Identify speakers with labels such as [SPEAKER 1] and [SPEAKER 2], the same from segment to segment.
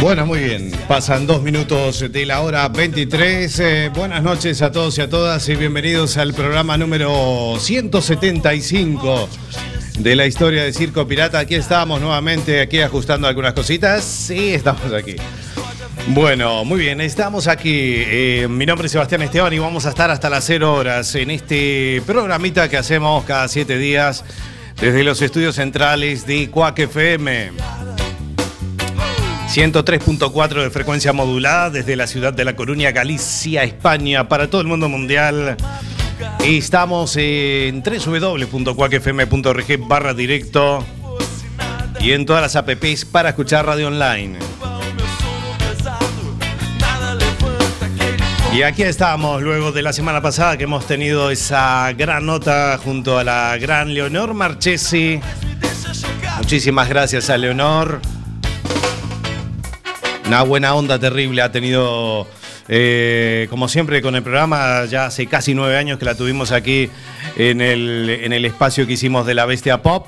[SPEAKER 1] Bueno, muy bien. Pasan dos minutos de la hora 23. Eh, buenas noches a todos y a todas y bienvenidos al programa número 175 de la historia de Circo Pirata. Aquí estamos nuevamente, aquí ajustando algunas cositas. Sí, estamos aquí. Bueno, muy bien, estamos aquí. Eh, mi nombre es Sebastián Esteban y vamos a estar hasta las 0 horas en este programita que hacemos cada siete días desde los estudios centrales de Cuac FM. 103.4 de frecuencia modulada desde la ciudad de La Coruña, Galicia, España, para todo el mundo mundial. Estamos en www.cuacfm.org barra directo y en todas las apps para escuchar radio online. Y aquí estamos, luego de la semana pasada que hemos tenido esa gran nota junto a la gran Leonor Marchesi. Muchísimas gracias a Leonor. Una buena onda terrible ha tenido, eh, como siempre, con el programa. Ya hace casi nueve años que la tuvimos aquí en el, en el espacio que hicimos de la Bestia Pop.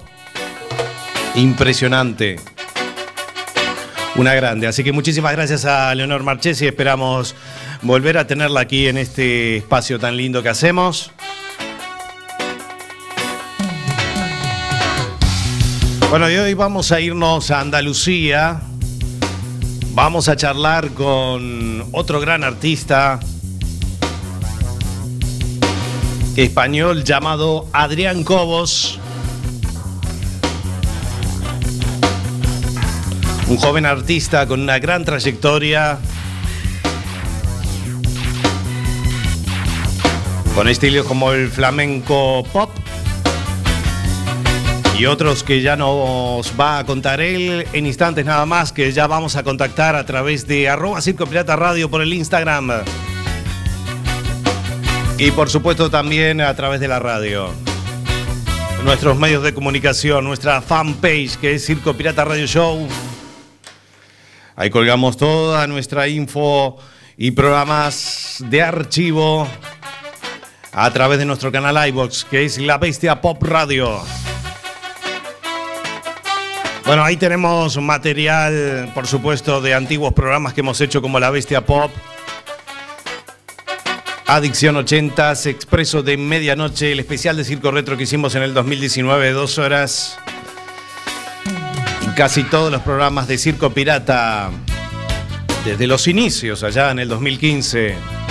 [SPEAKER 1] Impresionante. Una grande. Así que muchísimas gracias a Leonor Marchesi. Esperamos volver a tenerla aquí en este espacio tan lindo que hacemos. Bueno, y hoy vamos a irnos a Andalucía. Vamos a charlar con otro gran artista español llamado Adrián Cobos. Un joven artista con una gran trayectoria. Con estilos como el flamenco pop y otros que ya nos va a contar él en instantes nada más, que ya vamos a contactar a través de arroba Circo por el Instagram. Y por supuesto también a través de la radio. Nuestros medios de comunicación, nuestra fanpage que es Circo Pirata Radio Show. Ahí colgamos toda nuestra info y programas de archivo a través de nuestro canal iBox, que es La Bestia Pop Radio. Bueno, ahí tenemos material, por supuesto, de antiguos programas que hemos hecho como La Bestia Pop, Adicción 80, Expreso de Medianoche, el especial de Circo Retro que hicimos en el 2019, dos horas. Casi todos los programas de Circo Pirata desde los inicios, allá en el 2015.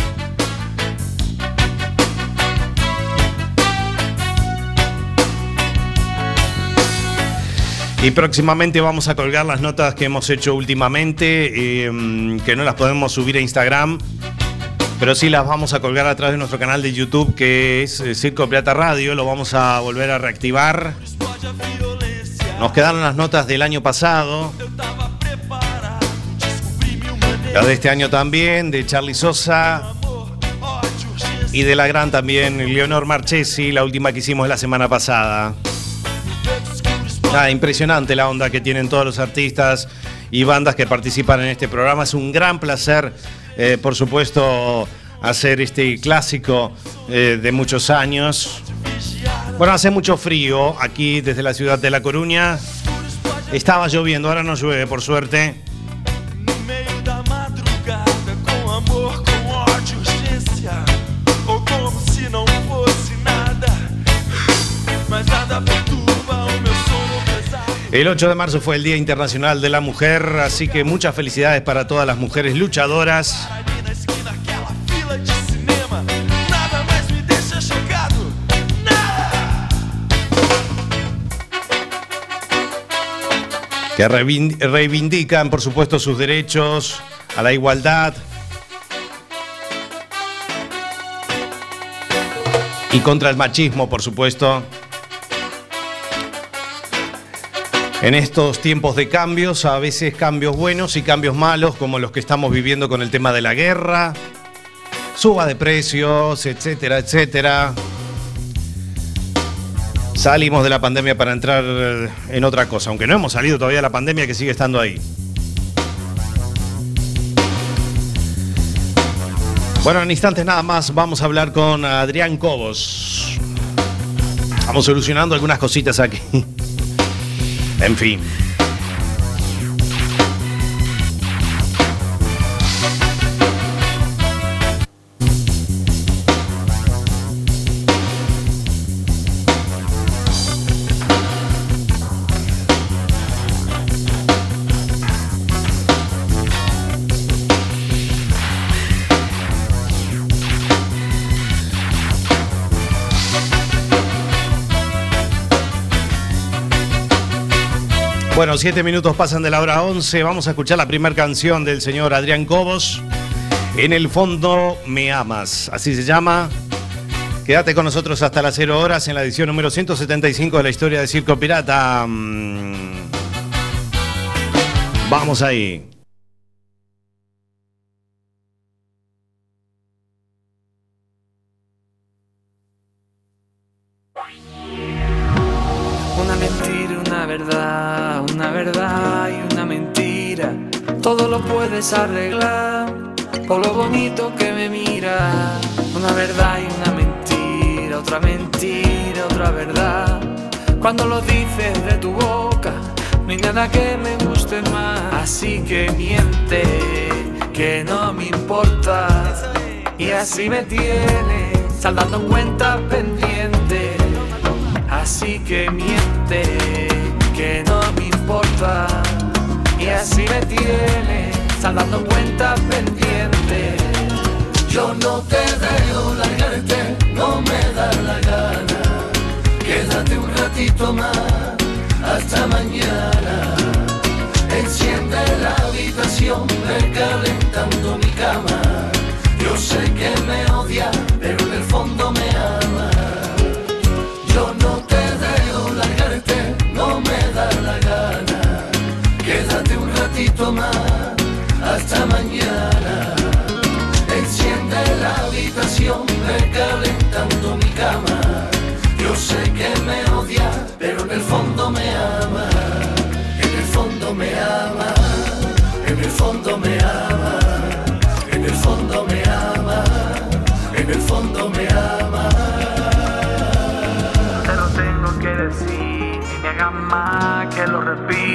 [SPEAKER 1] Y próximamente vamos a colgar las notas que hemos hecho últimamente, eh, que no las podemos subir a Instagram, pero sí las vamos a colgar a través de nuestro canal de YouTube, que es eh, Circo Pirata Radio, lo vamos a volver a reactivar. Nos quedaron las notas del año pasado. La de este año también, de Charlie Sosa. Y de la gran también, Leonor Marchesi, la última que hicimos la semana pasada. Nada, impresionante la onda que tienen todos los artistas y bandas que participan en este programa. Es un gran placer, eh, por supuesto, hacer este clásico eh, de muchos años. Bueno, hace mucho frío aquí desde la ciudad de La Coruña. Estaba lloviendo, ahora no llueve, por suerte. El 8 de marzo fue el Día Internacional de la Mujer, así que muchas felicidades para todas las mujeres luchadoras. que reivindican, por supuesto, sus derechos a la igualdad y contra el machismo, por supuesto. En estos tiempos de cambios, a veces cambios buenos y cambios malos, como los que estamos viviendo con el tema de la guerra, suba de precios, etcétera, etcétera. Salimos de la pandemia para entrar en otra cosa, aunque no hemos salido todavía de la pandemia que sigue estando ahí. Bueno, en instantes nada más vamos a hablar con Adrián Cobos. Vamos solucionando algunas cositas aquí. En fin. Bueno, siete minutos pasan de la hora 11. Vamos a escuchar la primera canción del señor Adrián Cobos. En el fondo me amas, así se llama. Quédate con nosotros hasta las 0 horas en la edición número 175 de la historia de Circo Pirata. Mm. Vamos ahí.
[SPEAKER 2] Arreglar por lo bonito que me mira. Una verdad y una mentira, otra mentira, otra verdad. Cuando lo dices de tu boca, no hay nada que me guste más. Así que miente, que no me importa. Y así me tiene, saldando cuentas pendientes. Así que miente, que no me importa. Y así me tiene dando cuenta pendiente. Yo no te dejo largarte, no me da la gana. Quédate un ratito más, hasta mañana. Enciende la habitación, recalentando mi cama. Yo sé que me odia, pero en el fondo me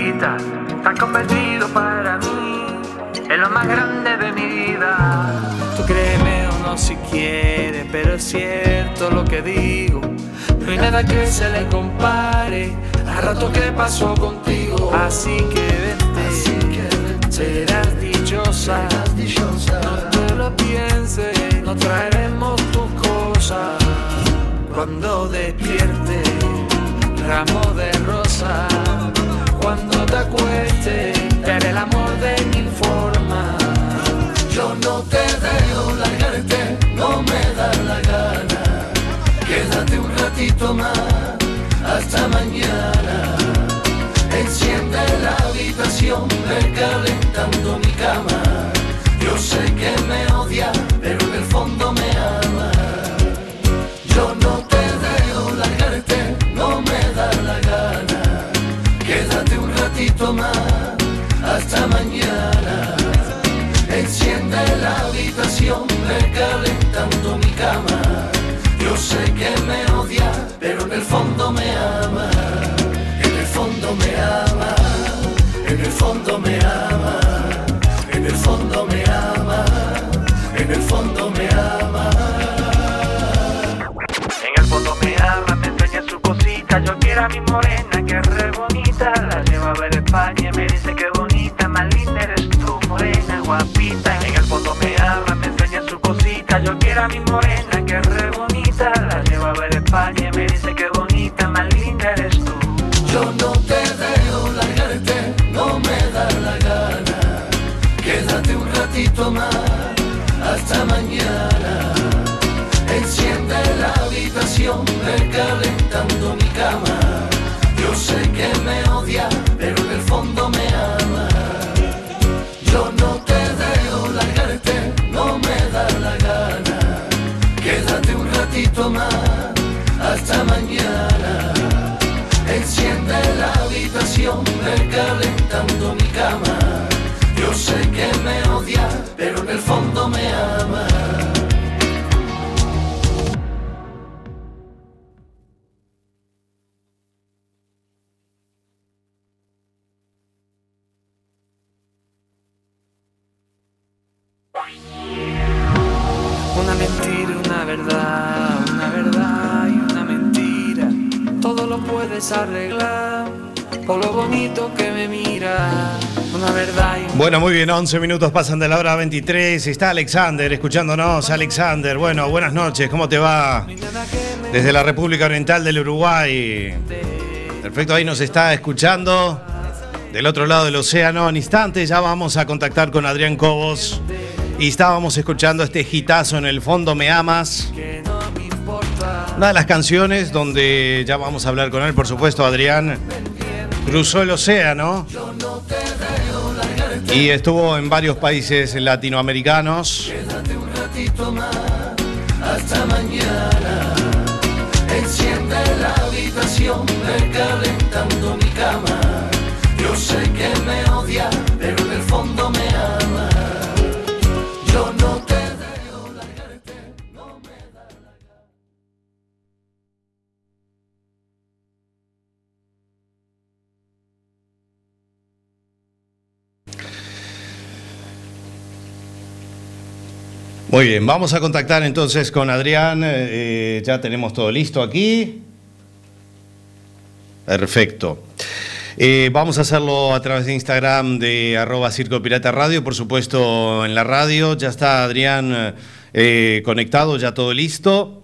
[SPEAKER 2] lo repita. Estás convertido para mí es lo más grande de mi vida. Tú créeme o no si quieres, pero es cierto lo que digo. No hay nada que se le compare al rato que pasó contigo. Así que vete, serás dichosa. No te lo pienses, no traeremos tus cosas. Cuando despierte, ramo de rosa te acuestes, eres el amor de mi forma. Yo no te dejo largarte, no me da la gana. Quédate un ratito más, hasta mañana. Enciende la habitación, recalentando mi cama.
[SPEAKER 3] Yo sé
[SPEAKER 2] que me odia, pero en el fondo me ratito más, hasta mañana. Enciende la habitación, recalentando
[SPEAKER 3] mi cama. Yo sé que me odia, pero en el fondo me ama. En el fondo me ama, en el fondo me ama. En el fondo me ama, en el fondo me ama. En el fondo me ama, me enseña su cosita, yo quiero a mi morena llevo a ver España y me dice que bonita, más linda eres tú,
[SPEAKER 2] morena, guapita, en el fondo me habla, me enseña su cosita, yo quiero a mi morena que es re bonita, la llevo a ver España y me dice que bonita, más linda eres tú. Yo no te dejo largarte, no me da la gana. Quédate un ratito más, hasta mañana. Enciende la habitación, recalentando mi cama. Yo sé que me
[SPEAKER 4] mañana. Enciende la habitación, recalentando mi cama. Yo sé que me
[SPEAKER 1] Bueno, muy bien, 11 minutos pasan de la hora 23. Está Alexander escuchándonos. Alexander, bueno, buenas noches, ¿cómo te va? Desde la República Oriental del Uruguay. Perfecto, ahí nos está escuchando. Del otro lado del océano, en instantes ya vamos a contactar con Adrián Cobos. Y estábamos escuchando este hitazo en el fondo, Me Amas. Una de las canciones donde ya vamos a hablar con él, por supuesto, Adrián. Cruzó el océano y estuvo en varios países latinoamericanos.
[SPEAKER 2] Quédate un ratito más, hasta mañana. Enciende la habitación, recalentando mi cama. Yo sé que me odia, pero en el fondo me
[SPEAKER 1] Muy bien, vamos a contactar entonces con Adrián. eh, ya tenemos todo listo aquí. Perfecto. Eh, vamos a hacerlo a través de Instagram de arroba Circo Pirata Radio, por supuesto en la radio. Ya está Adrián eh, conectado, ya todo listo.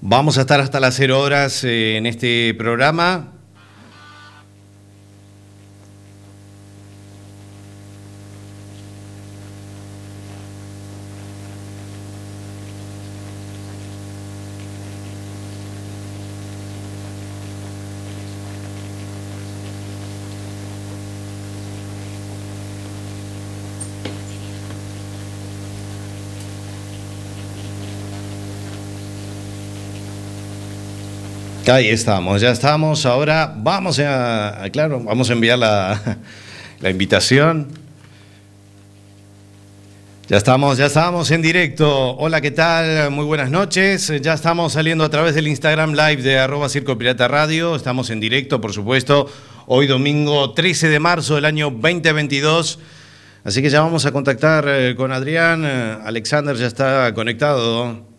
[SPEAKER 1] Vamos a estar hasta las 0 horas eh, en este programa. Ahí estamos, ya estamos. Ahora vamos a, claro, vamos a enviar la, la invitación. Ya estamos, ya estamos en directo. Hola, ¿qué tal? Muy buenas noches. Ya estamos saliendo a través del Instagram Live de arroba Circo Pirata Radio. Estamos en directo, por supuesto. Hoy domingo 13 de marzo del año 2022. Así que ya vamos a contactar eh, con Adrián. Eh, Alexander ya está conectado.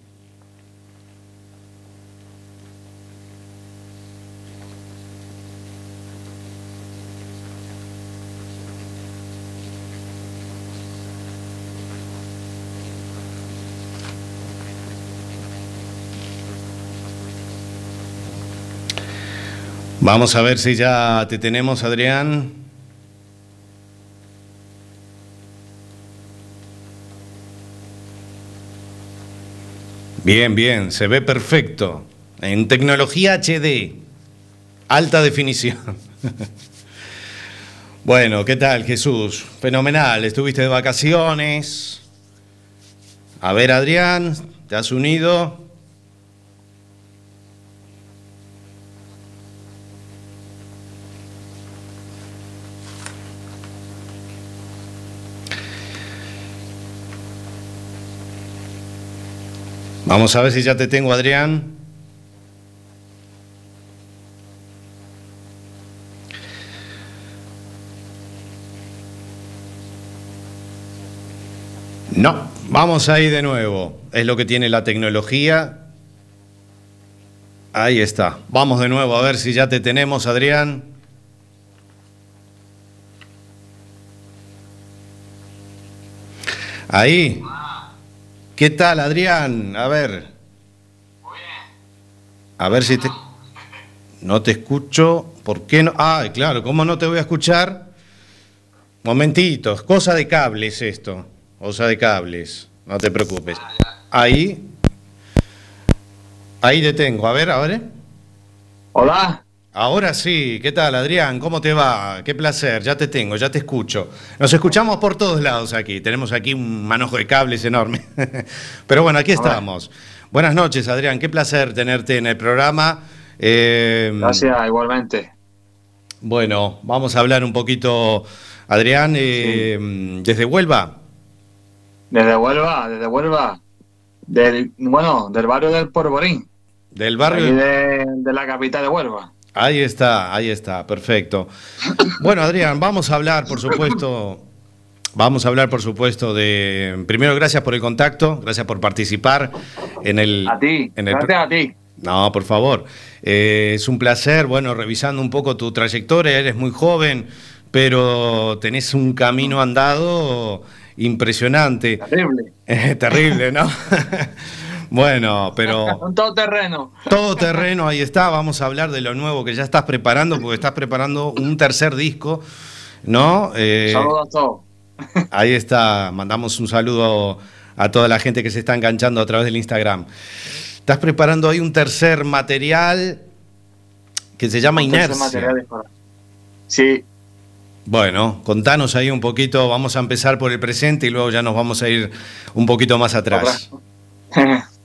[SPEAKER 1] Vamos a ver si ya te tenemos, Adrián. Bien, bien, se ve perfecto. En tecnología HD, alta definición. Bueno, ¿qué tal, Jesús? Fenomenal, estuviste de vacaciones. A ver, Adrián, ¿te has unido? Vamos a ver si ya te tengo, Adrián. No, vamos ahí de nuevo. Es lo que tiene la tecnología. Ahí está. Vamos de nuevo a ver si ya te tenemos, Adrián. Ahí. ¿Qué tal, Adrián? A ver. A ver si te... No te escucho. ¿Por qué no? Ah, claro, ¿cómo no te voy a escuchar? Momentitos, cosa de cables esto. Cosa de cables. No te preocupes. Ahí. Ahí te tengo. A ver, a ver.
[SPEAKER 2] Hola.
[SPEAKER 1] Ahora sí, ¿qué tal Adrián? ¿Cómo te va? Qué placer, ya te tengo, ya te escucho. Nos escuchamos por todos lados aquí, tenemos aquí un manojo de cables enorme. Pero bueno, aquí estamos. Buenas noches Adrián, qué placer tenerte en el programa.
[SPEAKER 2] Eh, Gracias, igualmente.
[SPEAKER 1] Bueno, vamos a hablar un poquito, Adrián, eh, desde Huelva.
[SPEAKER 2] Desde Huelva, desde Huelva. Del, bueno, del barrio del Porborín.
[SPEAKER 1] Del barrio.
[SPEAKER 2] De, de la capital de Huelva.
[SPEAKER 1] Ahí está, ahí está, perfecto. Bueno, Adrián, vamos a hablar, por supuesto, vamos a hablar, por supuesto, de... Primero, gracias por el contacto, gracias por participar en el...
[SPEAKER 2] A ti,
[SPEAKER 1] en el,
[SPEAKER 2] gracias a ti.
[SPEAKER 1] No, por favor. Eh, es un placer, bueno, revisando un poco tu trayectoria, eres muy joven, pero tenés un camino andado impresionante.
[SPEAKER 2] Terrible.
[SPEAKER 1] terrible, ¿no? Bueno, pero...
[SPEAKER 2] Un todoterreno.
[SPEAKER 1] Todoterreno, ahí está. Vamos a hablar de lo nuevo que ya estás preparando, porque estás preparando un tercer disco, ¿no?
[SPEAKER 2] Eh, Saludos a todos.
[SPEAKER 1] Ahí está. Mandamos un saludo a toda la gente que se está enganchando a través del Instagram. Estás preparando ahí un tercer material que se llama Inercia.
[SPEAKER 2] Sí.
[SPEAKER 1] Bueno, contanos ahí un poquito, vamos a empezar por el presente y luego ya nos vamos a ir un poquito más atrás.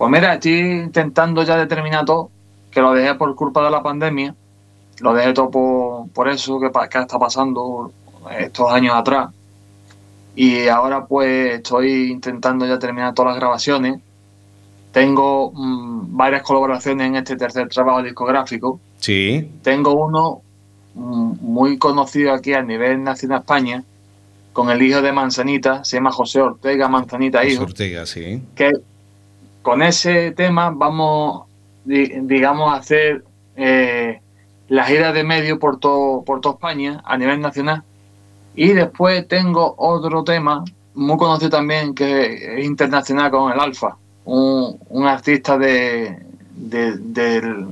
[SPEAKER 2] Pues mira, estoy intentando ya determinar todo, que lo dejé por culpa de la pandemia, lo dejé todo por, eso que, que está pasando estos años atrás. Y ahora pues estoy intentando ya terminar todas las grabaciones. Tengo mm, varias colaboraciones en este tercer trabajo discográfico.
[SPEAKER 1] Sí.
[SPEAKER 2] Tengo uno mm, muy conocido aquí a nivel nacional España, con el hijo de Manzanita, se llama José Ortega Manzanita Hijo.
[SPEAKER 1] Ortega, sí.
[SPEAKER 2] Que con ese tema vamos, digamos, a hacer eh, la gira de medio por, todo, por toda España a nivel nacional. Y después tengo otro tema muy conocido también que es internacional con el Alfa, un, artista de, del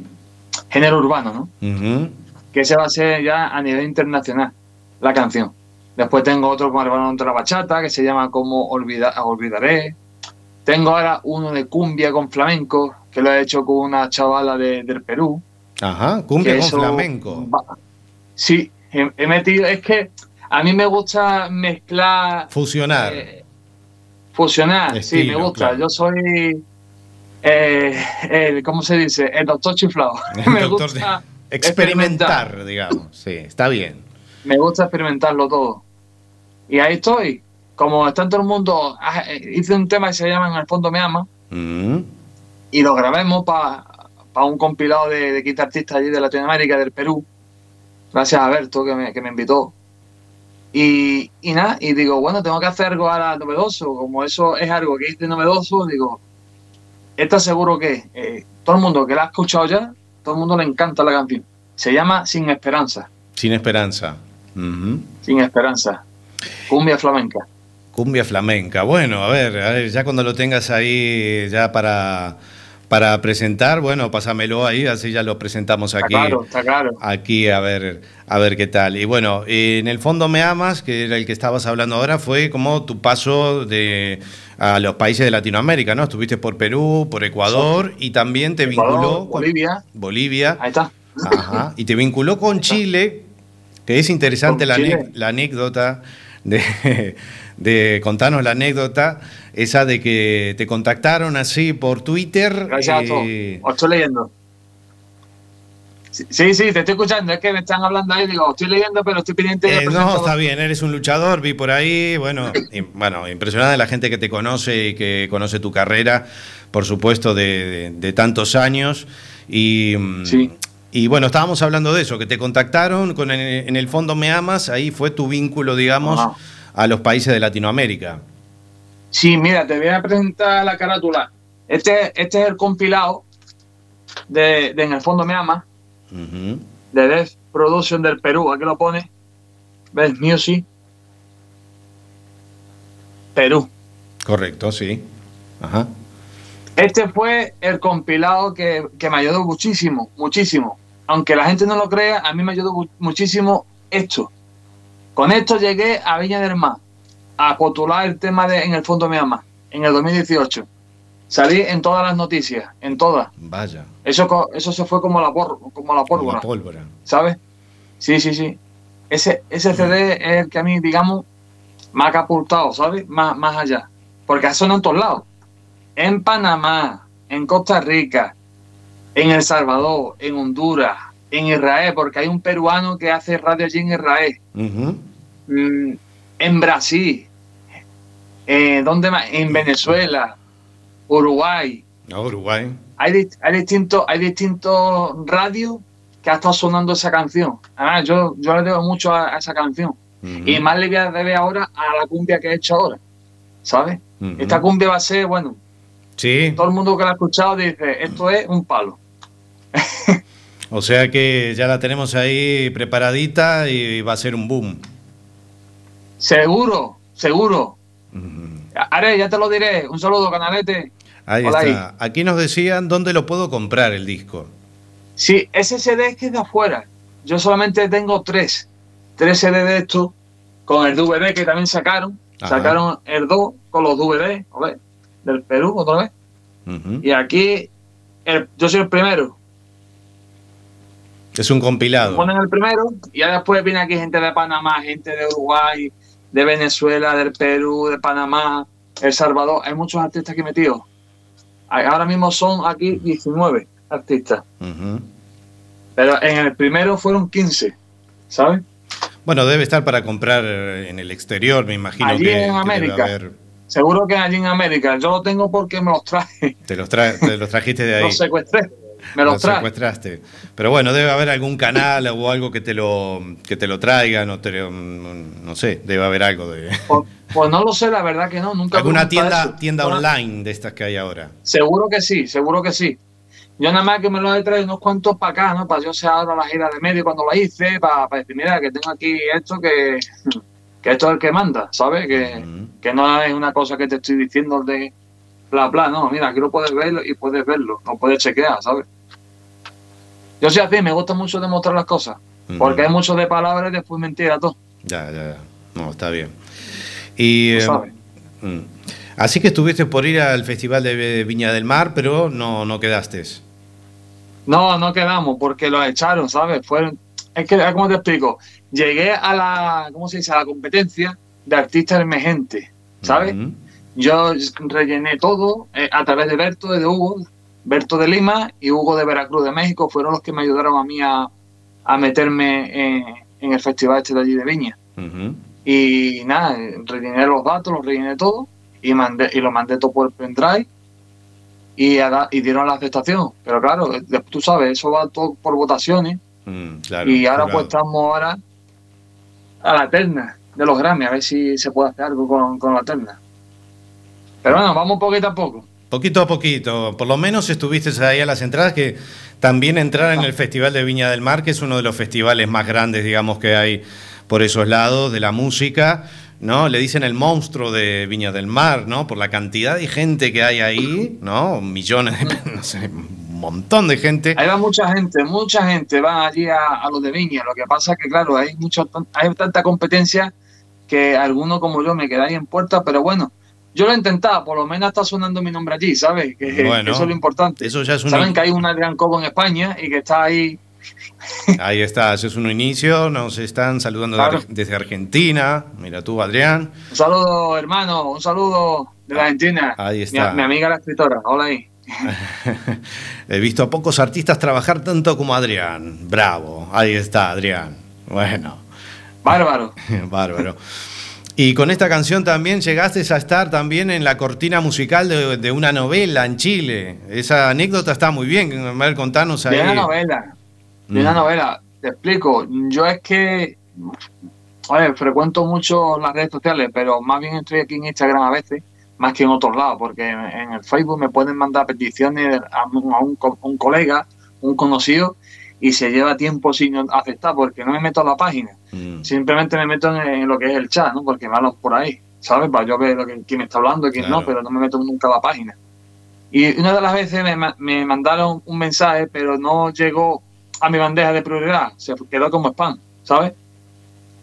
[SPEAKER 2] género urbano, ¿no? Que se va a hacer ya a nivel internacional la canción. Después tengo otro con el balón de la bachata que se llama Como Olvidaré. Tengo ahora uno de cumbia con flamenco que lo he hecho con una chavala de, del Perú.
[SPEAKER 1] Ajá, cumbia con flamenco.
[SPEAKER 2] sí, he, metido. Es que a mí me gusta mezclar.
[SPEAKER 1] Fusionar. Eh,
[SPEAKER 2] fusionar, sí, me gusta. Yo soy. Eh, el, ¿Cómo se dice? El doctor chiflado. me
[SPEAKER 1] gusta experimentar, digamos. Sí, está bien.
[SPEAKER 2] Me gusta experimentarlo todo. Y ahí estoy. Como está en todo el mundo, ah, eh, hice un tema que se llama En el fondo me ama.
[SPEAKER 1] Mm.
[SPEAKER 2] Y lo grabemos para un compilado de, de artistas allí de Latinoamérica, del Perú. Gracias a Berto que me, que me invitó. Y, y, nada, y digo, bueno, tengo que hacer algo ahora novedoso. Como eso es algo que hice novedoso, digo, está seguro que eh, todo el mundo que la ha escuchado ya, todo el mundo le encanta la canción. Se llama Sin Esperanza.
[SPEAKER 1] Sin Esperanza.
[SPEAKER 2] Sin Esperanza. Cumbia flamenca.
[SPEAKER 1] Cumbia flamenca. Bueno, a ver, a ver, ya cuando lo tengas ahí ya para, para presentar, bueno, pásamelo ahí, así ya lo presentamos aquí.
[SPEAKER 2] Está claro, está claro.
[SPEAKER 1] Aquí a ver, a ver qué tal. Y bueno, en el fondo Me Amas, que era el que estabas hablando ahora, fue como tu paso de a los países de Latinoamérica, ¿no? Estuviste por Perú, por Ecuador y también te vinculó
[SPEAKER 2] Bolivia.
[SPEAKER 1] Bolivia.
[SPEAKER 2] Ahí está.
[SPEAKER 1] Ajá. Y te vinculó con Chile, que es interesante la, la, anécdota de, de, contarnos la anécdota, esa de que te contactaron así por Twitter.
[SPEAKER 2] Gracias eh... Estoy leyendo. Sí, sí, te estoy escuchando. Es que me están hablando ahí. Digo, estoy leyendo, pero estoy pendiente.
[SPEAKER 1] Eh, no, está bien. Eres un luchador. Vi por ahí. Bueno, bueno, impresionante la gente que te conoce y que conoce tu carrera, por supuesto, de, de, tantos años. Y, mm,
[SPEAKER 2] sí.
[SPEAKER 1] Y bueno, estábamos hablando de eso, que te contactaron con en, el fondo Me Amas, ahí fue tu vínculo, digamos, a los países de Latinoamérica.
[SPEAKER 2] Sí, mira, te voy a presentar la carátula. Este, este es el compilado de, de En el fondo me ama, de Death Production del Perú, aquí lo pone, Best Music, Perú.
[SPEAKER 1] Correcto, sí. Ajá.
[SPEAKER 2] Este fue el compilado que, que me ayudó muchísimo, muchísimo. Aunque la gente no lo crea, a mí me ayudó mu- muchísimo esto. Con esto llegué a Viña del Mar a postular el tema de En el fondo me ama, en el 2018. Salí en todas las noticias, en todas.
[SPEAKER 1] Vaya.
[SPEAKER 2] Eso, eso se fue como la, por, como la
[SPEAKER 1] Como
[SPEAKER 2] pólvora,
[SPEAKER 1] la pólvora.
[SPEAKER 2] ¿sabes? Sí, sí, sí. Ese, ese CD es el que a mí, digamos, me ha catapultado, ¿sabes? Más, más allá. Porque ha sonado en todos lados. En Panamá, en Costa Rica, en El Salvador, en Honduras, en Israel, porque hay un peruano que hace radio allí en Israel.
[SPEAKER 1] Ujú.
[SPEAKER 2] Mm, en Brasil, eh, ¿dónde más? En Venezuela, Uruguay.
[SPEAKER 1] A Uruguay.
[SPEAKER 2] Hay, hay distintos hay distintos radios que ha estado sonando esa canción. Además, yo, yo le debo mucho a, a esa canción. Y más le voy a deber ahora a la cumbia que he hecho ahora. ¿Sabes? Esta cumbia va a ser, bueno,
[SPEAKER 1] Sí.
[SPEAKER 2] todo el mundo que la ha escuchado dice, esto es un palo.
[SPEAKER 1] O sea que ya la tenemos ahí preparadita y va a ser un boom.
[SPEAKER 2] Seguro, seguro.
[SPEAKER 1] Ujú.
[SPEAKER 2] Are, ya te lo diré. Un saludo, canalete.
[SPEAKER 1] Ahí
[SPEAKER 2] Hola
[SPEAKER 1] está. Aquí nos decían dónde lo puedo comprar el disco.
[SPEAKER 2] Sí, ese CD es que es de afuera. Yo solamente tengo tres. Tres CD de estos con el DVD que también sacaron.
[SPEAKER 1] Ajá.
[SPEAKER 2] Sacaron el 2 con los DVD, ver, del Perú otra vez. Y aquí el- yo soy el primero.
[SPEAKER 1] Es un compilado.
[SPEAKER 2] Ponen el primero y ya después viene aquí gente de Panamá, gente de Uruguay, de Venezuela, del Perú, de Panamá, El Salvador. Hay muchos artistas aquí metidos. Ahora mismo son aquí 19 artistas. Pero en el primero fueron 15, ¿sabes?
[SPEAKER 1] Bueno, debe estar para comprar en el exterior, me imagino
[SPEAKER 2] Allí
[SPEAKER 1] que,
[SPEAKER 2] en
[SPEAKER 1] que debe
[SPEAKER 2] América.
[SPEAKER 1] haber-
[SPEAKER 2] Seguro que allí en América. Yo lo tengo porque me los traje.
[SPEAKER 1] Te los, tra- te los trajiste de ahí.
[SPEAKER 2] Los secuestré. Me traje.
[SPEAKER 1] secuestraste. Pero bueno, debe haber algún canal o algo que te lo, que te lo traigan, o te lo- no sé, debe haber algo de...
[SPEAKER 2] Pues, pues no lo sé, la verdad que no. Nunca
[SPEAKER 1] Alguna tienda, tienda online de estas que hay ahora.
[SPEAKER 2] Seguro que sí, seguro que sí. Yo nada más que me los he traído unos cuantos para acá, ¿no? Para yo ser ahora la gira de medio cuando la hice, para, para decir, mira, que tengo aquí esto que, que esto es el que manda, ¿sabes? Que, que no es una cosa que te estoy diciendo de bla, bla, no, mira, aquí lo puedes verlo y puedes verlo, lo puedes chequear, ¿sabes? Yo soy así, me gusta mucho demostrar las cosas, porque hay mucho de palabras y después mentira todo,
[SPEAKER 1] Ya, ya, ya. No, está bien. Y,
[SPEAKER 2] ¿lo
[SPEAKER 1] eh,
[SPEAKER 2] ¿sabes?
[SPEAKER 1] mm. Así que estuviste por ir al Festival de Viña del Mar, pero no, no quedaste.
[SPEAKER 2] No, no quedamos porque los echaron, ¿sabes? Fueron, es que, ¿cómo te explico? Llegué a la, ¿cómo se dice? A la competencia de artistas emergentes, ¿sabes? Yo rellené todo eh, a través de Berto y de Hugo. Berto de Lima y Hugo de Veracruz de México fueron los que me ayudaron a mí a, a meterme en, en el festival este de allí de Viña. Y nada, rellené los datos, los rellené todo y mandé y lo mandé todo por pendrive y, a- y dieron la aceptación. Pero claro, tú sabes, eso va todo por votaciones
[SPEAKER 1] Mm, claro,
[SPEAKER 2] y ahora pues estamos ahora a la terna de los Grammy, a ver si se puede hacer algo con, con la terna. Pero bueno, vamos poquito a poco.
[SPEAKER 1] Poquito a poquito, por lo menos estuviste ahí a las entradas, que también entrar en el Festival de Viña del Mar, que es uno de los festivales más grandes, digamos, que hay por esos lados de la música, ¿no? Le dicen el monstruo de Viña del Mar, ¿no? Por la cantidad de gente que hay ahí, ¿no? Millones, de, no sé, un montón de gente.
[SPEAKER 2] Ahí va mucha gente, mucha gente va allí a, a los de Viña. Lo que pasa es que, claro, hay, mucho, hay tanta competencia que alguno como yo me queda ahí en puerta, pero bueno, yo lo he intentado, por lo menos está sonando mi nombre allí, ¿sabes? Que,
[SPEAKER 1] Bueno,
[SPEAKER 2] eso es lo importante.
[SPEAKER 1] Eso ya es un...
[SPEAKER 2] Saben que hay un Adrián Cobo en España y que está ahí.
[SPEAKER 1] Ahí está, eso es un inicio, nos están saludando
[SPEAKER 2] Claro.
[SPEAKER 1] Ar- desde Argentina, mira tú, Adrián.
[SPEAKER 2] Un saludo, hermano, un saludo de la Argentina.
[SPEAKER 1] Ahí
[SPEAKER 2] Mi,
[SPEAKER 1] está.
[SPEAKER 2] mi amiga la escritora, hola ahí.
[SPEAKER 1] He visto a pocos artistas trabajar tanto como Adrián. Bravo, ahí está Adrián. Bueno,
[SPEAKER 2] Bárbaro.
[SPEAKER 1] bárbaro. Y con esta canción también llegaste a estar también en la cortina musical de, de una novela en Chile. Esa anécdota está muy bien. Ver, contanos ahí.
[SPEAKER 2] De una novela. De una
[SPEAKER 1] Mm.
[SPEAKER 2] novela. Te explico. Yo es que. A ver, frecuento mucho las redes sociales, pero más bien estoy aquí en Instagram a veces. más que en otros lados, porque en, en el Facebook me pueden mandar peticiones a, un, a un co- un colega, un conocido, y se lleva tiempo sin aceptar porque no me meto a la página.
[SPEAKER 1] Mm.
[SPEAKER 2] Simplemente me meto en, en lo que es el chat, ¿no? Porque me hablan por ahí, ¿sabes? Para yo ver lo que, quién me está hablando y quién
[SPEAKER 1] Claro.
[SPEAKER 2] no, pero no me meto nunca a la página. Y una de las veces me, me mandaron un mensaje, pero no llegó a mi bandeja de prioridad, se quedó como spam, ¿sabes?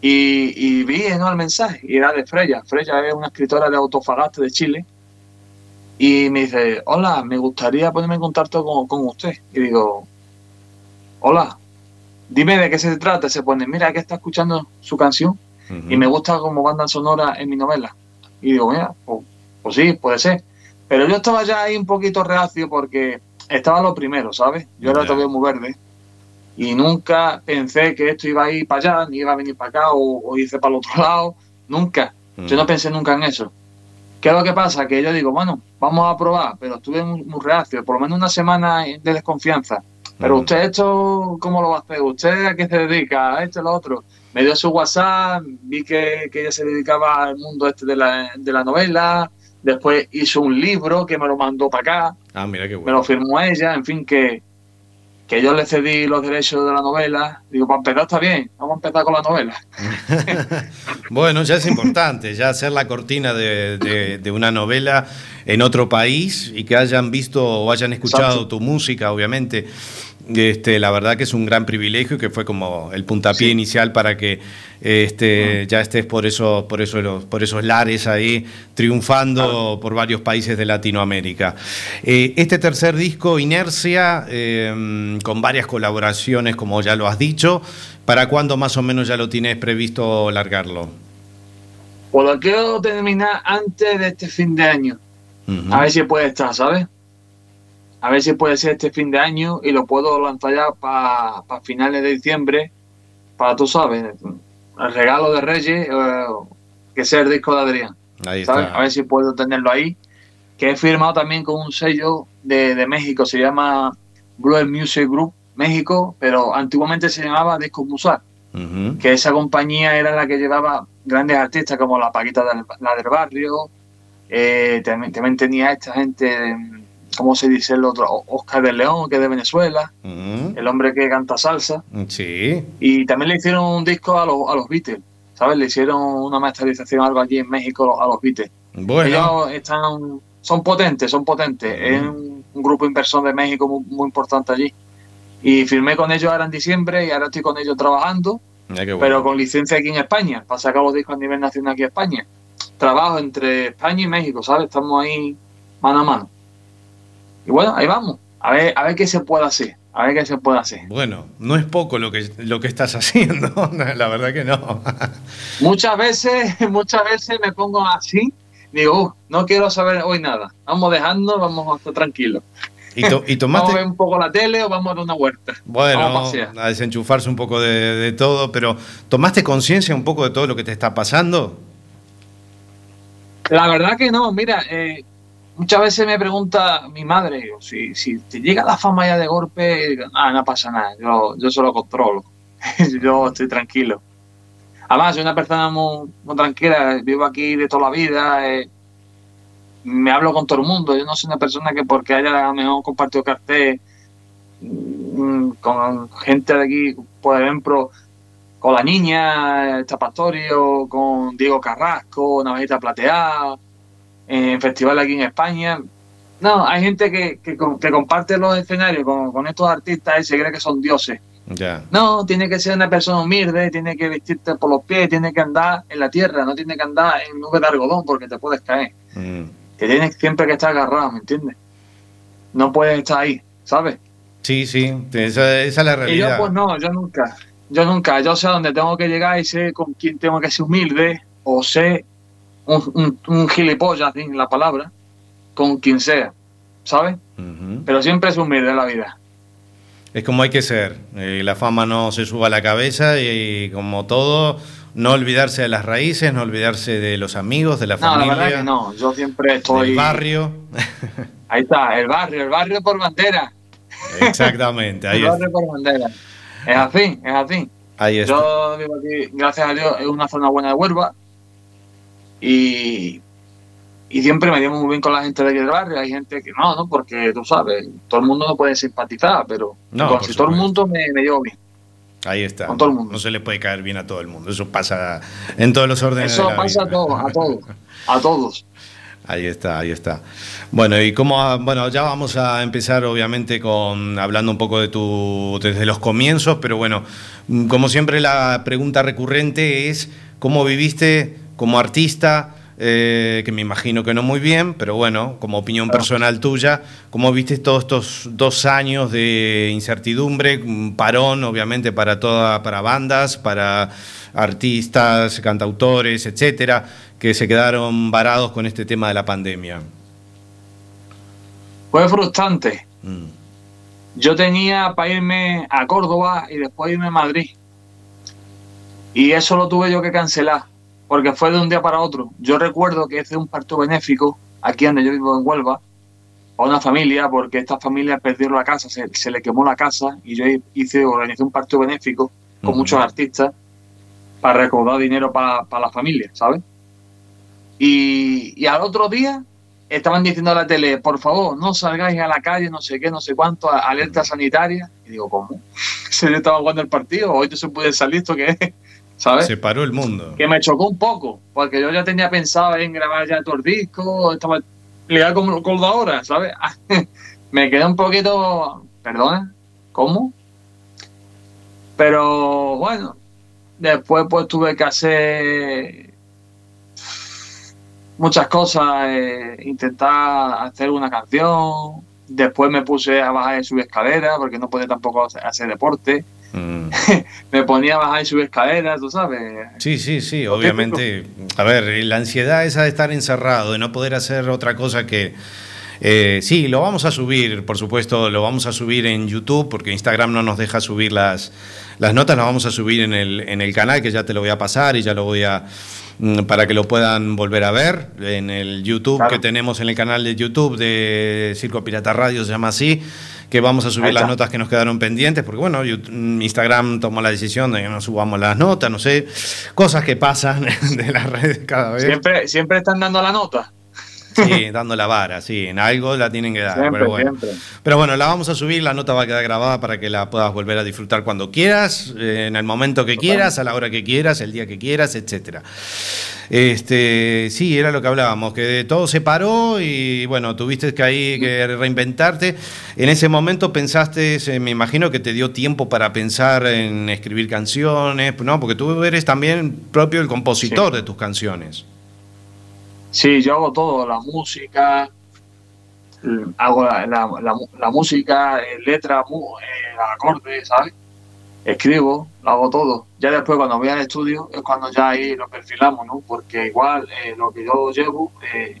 [SPEAKER 2] Y, y vi ¿no? el mensaje y era de Freya. Freya es una escritora de Autofagaste de Chile. Y me dice, hola, me gustaría ponerme en contacto con, con usted. Y digo, hola, dime de qué se trata. Se pone, mira, que está escuchando su canción y me gusta como banda sonora en mi novela. Y digo, mira, pues, pues sí, puede ser. Pero yo estaba ya ahí un poquito reacio porque estaba lo primero, ¿sabes? Yo era todavía muy verde y nunca pensé que esto iba a ir para allá, ni iba a venir para acá o, o irse para el otro lado. Nunca. Yo no pensé nunca en eso. ¿Qué es lo que pasa? Que yo digo, bueno, vamos a probar, pero estuve muy, muy reacio, por lo menos una semana de desconfianza. Pero usted esto, ¿cómo lo va a hacer? ¿Usted a qué se dedica? A esto, a lo otro. Me dio su WhatsApp, vi que, que ella se dedicaba al mundo este de la, de la novela, después hizo un libro que me lo mandó para acá,
[SPEAKER 1] Ah, mira qué
[SPEAKER 2] me
[SPEAKER 1] bueno.
[SPEAKER 2] lo firmó ella, en fin, que, que yo le cedí los derechos de la novela. Digo, para empezar está bien, vamos a empezar con la novela.
[SPEAKER 1] Bueno, ya es importante, ya hacer la cortina de, de- de una novela en otro país y que hayan visto o hayan escuchado
[SPEAKER 2] Exacto.
[SPEAKER 1] tu música, obviamente. Este, la verdad que es un gran privilegio y que fue como el puntapié
[SPEAKER 2] Sí.
[SPEAKER 1] inicial para que este, ya estés por, eso, por, eso, por esos lares ahí triunfando por varios países de Latinoamérica. Eh, este tercer disco, Inercia, eh, con varias colaboraciones, como ya lo has dicho, ¿para cuándo más o menos ya lo tienes previsto largarlo?
[SPEAKER 2] Pues lo quiero terminar antes de este fin de año. A ver si puede estar, ¿sabes? A ver si puede ser este fin de año y lo puedo lanzar ya para finales de diciembre, para, tú sabes, el regalo de Reyes, eh, que sea el disco de Adrián,
[SPEAKER 1] Ahí
[SPEAKER 2] ¿sabes?
[SPEAKER 1] está.
[SPEAKER 2] A ver si puedo tenerlo ahí. Que he firmado también con un sello de, de México, se llama Blue Music Group México, pero antiguamente se llamaba Discos Musar que esa compañía era la que llevaba grandes artistas como la Paquita del, la del Barrio, eh, también, también tenía esta gente, mm, ¿cómo se dice el otro? Oscar de León, que es de Venezuela,
[SPEAKER 1] Ujú.
[SPEAKER 2] el hombre que canta salsa,
[SPEAKER 1] Sí.
[SPEAKER 2] y también le hicieron un disco a los, a los Beatles, ¿sabes? Le hicieron una masterización, algo allí en México a los Beatles.
[SPEAKER 1] Bueno,
[SPEAKER 2] Ellos están, son potentes, son potentes, es un, un grupo inversor de México muy, muy importante allí. Y firmé con ellos ahora en diciembre y ahora estoy con ellos trabajando
[SPEAKER 1] bueno.
[SPEAKER 2] pero con licencia aquí en España, para sacar los discos a nivel nacional aquí en España. Trabajo entre España y México, ¿sabes? Estamos ahí mano a mano. Y bueno, ahí vamos. A ver, a ver qué se puede hacer. A ver qué se puede hacer.
[SPEAKER 1] Bueno, no es poco lo que, lo que estás haciendo, la verdad que no.
[SPEAKER 2] Muchas veces, muchas veces me pongo así, digo, "Uh, no quiero saber hoy nada. Vamos dejando, vamos a estar tranquilos.
[SPEAKER 1] Y, to- y
[SPEAKER 2] Vamos a ver un poco la tele o vamos a dar una vuelta. Vamos a
[SPEAKER 1] bueno, a desenchufarse un poco de, de todo, pero ¿tomaste conciencia un poco de todo lo que te está pasando?
[SPEAKER 2] La verdad que no, mira, eh, muchas veces me pregunta mi madre, si, si te llega la fama ya de golpe, ah, no pasa nada, yo, yo se lo controlo, yo estoy tranquilo. Además, soy una persona muy, tranquila, vivo aquí de toda la vida, eh, me hablo con todo el mundo, yo no soy una persona que porque haya a mejor compartido cartel mm, con gente de aquí, por ejemplo, con la niña, el Pastorio, con Diego Carrasco, Navajita Plateada, en festivales aquí en España. No, hay gente que, que, que comparte los escenarios con, con estos artistas y se cree que son dioses.
[SPEAKER 1] Ya.
[SPEAKER 2] No, tiene que ser una persona humilde, tiene que vestirte por los pies, tiene que andar en la tierra, no tiene que andar en nube de algodón porque te puedes caer.
[SPEAKER 1] Mm.
[SPEAKER 2] Que tienes siempre que estar agarrado, ¿me entiendes? No puedes estar ahí, ¿sabes?
[SPEAKER 1] Sí, sí, esa, esa es la
[SPEAKER 2] Y yo,
[SPEAKER 1] realidad.
[SPEAKER 2] pues no, yo nunca. Yo nunca. Yo sé a dónde tengo que llegar y sé con quién tengo que ser humilde o sé un, un, un gilipollas, en la palabra, con quien sea, ¿sabes? Pero siempre es humilde en la vida.
[SPEAKER 1] Es como hay que ser. eh, la fama no se suba a la cabeza y, como todo, no olvidarse de las raíces, no olvidarse de los amigos, de la
[SPEAKER 2] No,
[SPEAKER 1] familia,
[SPEAKER 2] la verdad que no. Yo siempre estoy.
[SPEAKER 1] del barrio.
[SPEAKER 2] Ahí está, el barrio, el barrio por bandera.
[SPEAKER 1] Exactamente, ahí
[SPEAKER 2] el
[SPEAKER 1] está.
[SPEAKER 2] barrio por bandera. Es así, es así.
[SPEAKER 1] Ahí está.
[SPEAKER 2] Yo digo aquí, gracias a Dios, es una zona buena de Huelva. Y, y siempre me llevo muy bien con la gente de aquí del barrio. Hay gente que no, ¿no? Porque tú sabes, todo el mundo no puede simpatizar, pero
[SPEAKER 1] No,
[SPEAKER 2] con si todo el mundo me, me llevo bien.
[SPEAKER 1] Ahí está.
[SPEAKER 2] Con todo el mundo.
[SPEAKER 1] No se le puede caer bien a todo el mundo. Eso pasa en todos los órdenes.
[SPEAKER 2] Eso
[SPEAKER 1] de la
[SPEAKER 2] pasa a
[SPEAKER 1] vida.
[SPEAKER 2] todos, a todos, a todos.
[SPEAKER 1] Ahí está, ahí está. Bueno, y cómo, ha- bueno, ya vamos a empezar obviamente con hablando un poco de tu desde los comienzos, pero bueno, como siempre la pregunta recurrente es cómo viviste como artista, eh, que me imagino que no muy bien, pero bueno, como opinión personal tuya, cómo viste todos estos dos años de incertidumbre, un parón, obviamente para toda, para bandas, para artistas, cantautores, etcétera, que se quedaron varados con este tema de la pandemia.
[SPEAKER 2] Fue frustrante.
[SPEAKER 1] Mm.
[SPEAKER 2] Yo tenía para irme a Córdoba y después irme a Madrid. Y eso lo tuve yo que cancelar, porque fue de un día para otro. Yo recuerdo que hice un parto benéfico aquí donde yo vivo en Huelva, a una familia, porque esta familia perdió la casa, se, se le quemó la casa, y yo hice, organizé un parto benéfico con muchos artistas para recaudar dinero para, para la familia, ¿sabes? Y, y al otro día estaban diciendo a la tele, por favor, no salgáis a la calle, no sé qué, no sé cuánto, alerta sanitaria. Y digo, ¿cómo? Se yo estaba jugando el partido, hoy no se puede salir, ¿esto qué es? ¿Sabes?
[SPEAKER 1] Se paró el mundo.
[SPEAKER 2] Que me chocó un poco, porque yo ya tenía pensado en grabar ya todo el disco, estaba ligado con, con la hora, ¿sabes? me quedé un poquito, perdona, ¿cómo? Pero bueno, después pues tuve que hacer muchas cosas, eh, intentar hacer una canción, después me puse a bajar y subir escaleras, porque no podía tampoco hacer, hacer deporte,
[SPEAKER 1] Mm.
[SPEAKER 2] me ponía a bajar y subir escaleras, tú sabes,
[SPEAKER 1] Sí, sí, sí, obviamente. A ver, la ansiedad esa de estar encerrado, de no poder hacer otra cosa que... eh, sí, lo vamos a subir, por supuesto, lo vamos a subir en YouTube, porque Instagram no nos deja subir las, las notas, las vamos a subir en el, en el canal, que ya te lo voy a pasar y ya lo voy a... mm, para que lo puedan volver a ver en el YouTube
[SPEAKER 2] Claro.
[SPEAKER 1] que tenemos en el canal de YouTube de Circo Pirata Radio, se llama así, que vamos a subir las notas que nos quedaron pendientes, porque bueno, YouTube- Instagram tomó la decisión de que no subamos las notas, no sé, cosas que pasan de las redes cada vez.
[SPEAKER 2] siempre, siempre están dando la nota.
[SPEAKER 1] Sí, dando la vara, sí, en algo la tienen que dar.
[SPEAKER 2] Siempre,
[SPEAKER 1] pero, bueno.
[SPEAKER 2] siempre.
[SPEAKER 1] pero bueno, la vamos a subir, la nota va a quedar grabada para que la puedas volver a disfrutar cuando quieras, eh, en el momento que quieras, a la hora que quieras, el día que quieras, etcétera. Este, sí, era lo que hablábamos, que todo se paró y bueno, tuviste que ahí que reinventarte. En ese momento pensaste, eh, me imagino que te dio tiempo para pensar en escribir canciones, ¿no? Porque tú eres también propio el compositor de tus canciones.
[SPEAKER 2] Sí, yo hago todo, la música, hago la, la, la, la música, eh, letra, mu- eh, acordes, ¿sabes? Escribo, lo hago todo. Ya después cuando voy al estudio es cuando ya ahí lo perfilamos, ¿no? Porque igual eh, lo que yo llevo eh,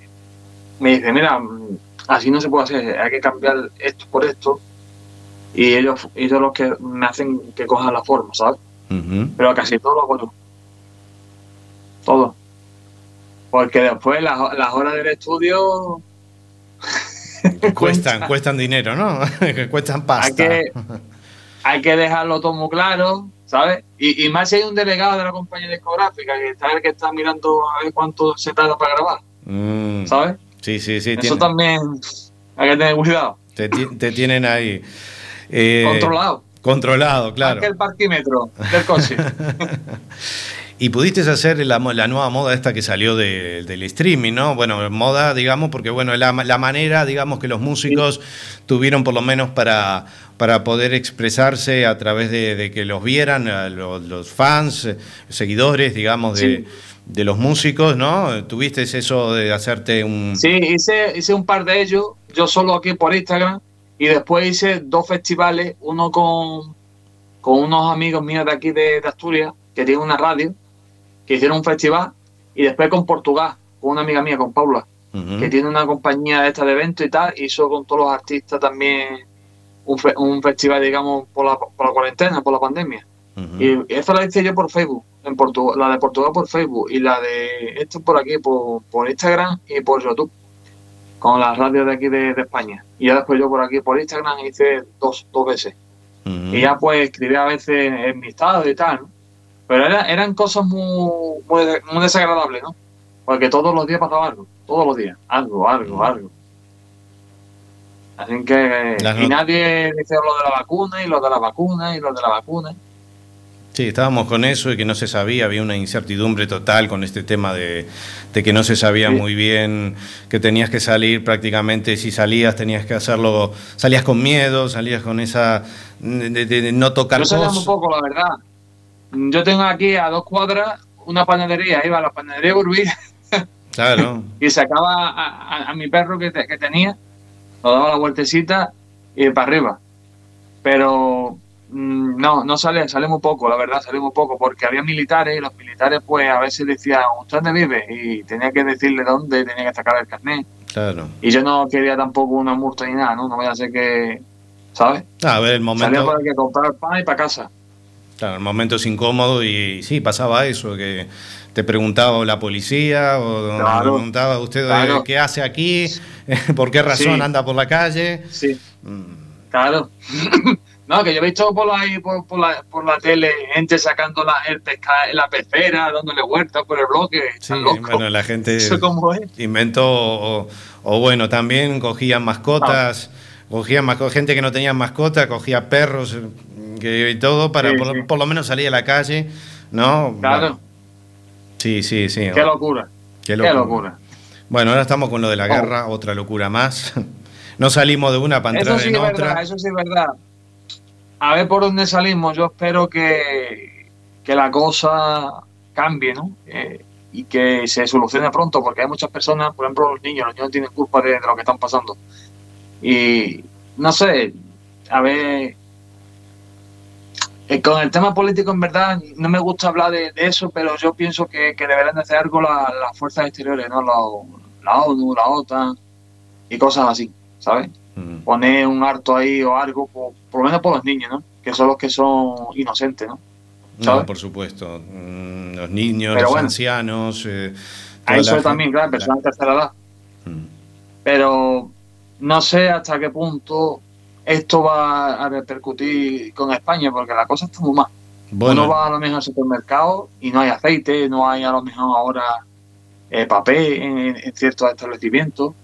[SPEAKER 2] me dice, mira, mm, así no se puede hacer, hay que cambiar esto por esto. Y ellos, ellos los que me hacen que coja la forma, ¿sabes? Pero casi todo lo hago yo. Todo. Porque después las, las horas del estudio
[SPEAKER 1] Cuestan, cuestan dinero, ¿no? Que cuestan pasta.
[SPEAKER 2] Hay que, hay que dejarlo todo muy claro, ¿sabes? Y, y más si hay un delegado de la compañía discográfica que está el que está mirando a ver cuánto se tarda para grabar,
[SPEAKER 1] Mm,
[SPEAKER 2] ¿sabes?
[SPEAKER 1] Sí, sí, sí.
[SPEAKER 2] Eso
[SPEAKER 1] tiene-
[SPEAKER 2] también hay que tener cuidado.
[SPEAKER 1] te, te tienen ahí. eh,
[SPEAKER 2] Controlado.
[SPEAKER 1] Controlado,
[SPEAKER 2] Más
[SPEAKER 1] claro.
[SPEAKER 2] que el parquímetro del coche.
[SPEAKER 1] Y pudiste hacer la, la nueva moda esta que salió de- del streaming, ¿no? Bueno, moda, digamos, porque bueno, la, la manera, digamos, que los músicos tuvieron por lo menos para, para poder expresarse a través de, de que los vieran a los, los fans, eh, seguidores, digamos, de,
[SPEAKER 2] Sí.
[SPEAKER 1] de los músicos, ¿no? Tuviste eso de hacerte un...
[SPEAKER 2] Sí, hice, hice un par de ellos, yo solo aquí por Instagram, y después hice dos festivales, uno con, con unos amigos míos de aquí de, de Asturias, que tienen una radio, que hicieron un festival, y después con Portugal, con una amiga mía, con Paula, que tiene una compañía de esta de eventos y tal, hizo con todos los artistas también un, fe- un festival, digamos, por la, por la cuarentena, por la pandemia. Y esta la hice yo por Facebook, en Portugal, la de Portugal por Facebook y la de esto por aquí, por, por Instagram y por YouTube, con las radios de aquí de, de España. Y ya después yo por aquí por Instagram hice dos, dos veces. Y ya pues escribí a veces en mi estado y tal, ¿no? Pero era- eran cosas muy, muy, muy desagradables, ¿no? Porque todos los días pasaba algo. todos los días, algo, algo, algo. Así que,
[SPEAKER 1] Las
[SPEAKER 2] y nadie dice lo de la vacuna, y lo de la vacuna, y lo de la vacuna.
[SPEAKER 1] Sí, estábamos con eso y que no se sabía, había una incertidumbre total con este tema de, de que no se sabía
[SPEAKER 2] Sí.
[SPEAKER 1] muy bien, que tenías que salir prácticamente, si salías tenías que hacerlo, salías con miedo, salías con esa de, de- de no tocar
[SPEAKER 2] Yo sabía un poco, la verdad. Yo tengo aquí a dos cuadras una panadería, iba a la panadería Burbí
[SPEAKER 1] Claro,
[SPEAKER 2] y sacaba a, a- a mi perro que, te- que tenía, lo daba la vueltecita y para arriba. Pero mm, no, no sale, sale muy poco, la verdad, sale muy poco, porque había militares y los militares pues a veces decían, ¿usted dónde vive? Y tenía que decirle dónde, tenía que sacar el carnet.
[SPEAKER 1] claro.
[SPEAKER 2] Y yo no quería tampoco una multa ni nada, ¿no? No voy a hacer que, ¿sabes?
[SPEAKER 1] A ver, el
[SPEAKER 2] Salía
[SPEAKER 1] momento,
[SPEAKER 2] por que comprar pan y para casa.
[SPEAKER 1] Claro, el momento es incómodo y sí, pasaba eso, que te preguntaba la policía o
[SPEAKER 2] Claro,
[SPEAKER 1] preguntaba usted
[SPEAKER 2] claro.
[SPEAKER 1] qué hace aquí, por qué razón
[SPEAKER 2] Sí.
[SPEAKER 1] anda por la calle.
[SPEAKER 2] Sí.
[SPEAKER 1] Mm,
[SPEAKER 2] Claro. no, que yo he visto por, ahí, por, por, la, por la tele gente sacando la, el pesca, la pecera, dándole vueltas por el bloque.
[SPEAKER 1] Sí, bueno, la gente
[SPEAKER 2] ¿Eso cómo es?
[SPEAKER 1] inventó, o, o bueno, también cogían mascotas, cogían gente que no tenía mascota, cogía perros que, y todo para
[SPEAKER 2] Sí,
[SPEAKER 1] por,
[SPEAKER 2] sí.
[SPEAKER 1] por lo menos salir a la calle, ¿no?
[SPEAKER 2] Claro.
[SPEAKER 1] Bueno, sí, sí, sí.
[SPEAKER 2] Qué locura.
[SPEAKER 1] Qué
[SPEAKER 2] Qué
[SPEAKER 1] locura. Bueno, ahora estamos con lo de la
[SPEAKER 2] Oh.
[SPEAKER 1] guerra, otra locura más. No salimos de una para entrar
[SPEAKER 2] Eso sí
[SPEAKER 1] en
[SPEAKER 2] es
[SPEAKER 1] otra.
[SPEAKER 2] verdad, eso sí es verdad. A ver por dónde salimos. Yo espero que, que la cosa cambie, ¿no? Eh, y que se solucione pronto, porque hay muchas personas, por ejemplo, los niños, los niños tienen culpa de, de lo que están pasando. Y no sé, a ver. Eh, con el tema político, en verdad, no me gusta hablar de, de eso, pero yo pienso que, que deberán de hacer algo la- las fuerzas exteriores, ¿no? La, la ONU, la OTAN y cosas así, ¿sabes?
[SPEAKER 1] Mm.
[SPEAKER 2] poner un harto ahí o algo, por, por lo menos por los niños, ¿no? Que son los que son inocentes, ¿no?
[SPEAKER 1] No,
[SPEAKER 2] ¿sabes?
[SPEAKER 1] por supuesto. Mm, Los niños,
[SPEAKER 2] Pero
[SPEAKER 1] los
[SPEAKER 2] bueno.
[SPEAKER 1] ancianos. eh,
[SPEAKER 2] A eso también, claro, personas de tercera edad.
[SPEAKER 1] Mm.
[SPEAKER 2] Pero no sé hasta qué punto esto va a repercutir con España, porque la cosa está muy mal.
[SPEAKER 1] Bueno,
[SPEAKER 2] Uno va a lo mejor al supermercado y no hay aceite, no hay a lo mejor ahora eh, papel en, en ciertos establecimientos.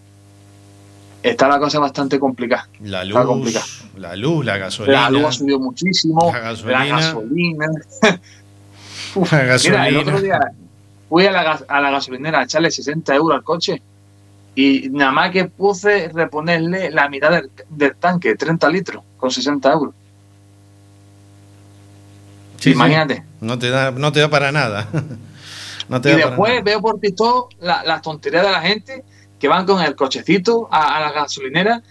[SPEAKER 2] Está la cosa bastante complicada.
[SPEAKER 1] la luz, la luz, la gasolina.
[SPEAKER 2] La luz ha subido muchísimo,
[SPEAKER 1] La
[SPEAKER 2] la
[SPEAKER 1] gasolina.
[SPEAKER 2] gasolina. Uf,
[SPEAKER 1] La
[SPEAKER 2] Mira, el
[SPEAKER 1] gasolina.
[SPEAKER 2] otro día fui a la, gas- a la gasolinera a echarle 60 euros al coche y nada más que puse reponerle la mitad del, del tanque, 30 litros, con 60 euros.
[SPEAKER 1] Sí, sí.
[SPEAKER 2] Imagínate.
[SPEAKER 1] No te da, no te da para nada. No te
[SPEAKER 2] Y
[SPEAKER 1] da
[SPEAKER 2] después veo por la- las tonterías de la gente que van con el cochecito a, a la gasolinera,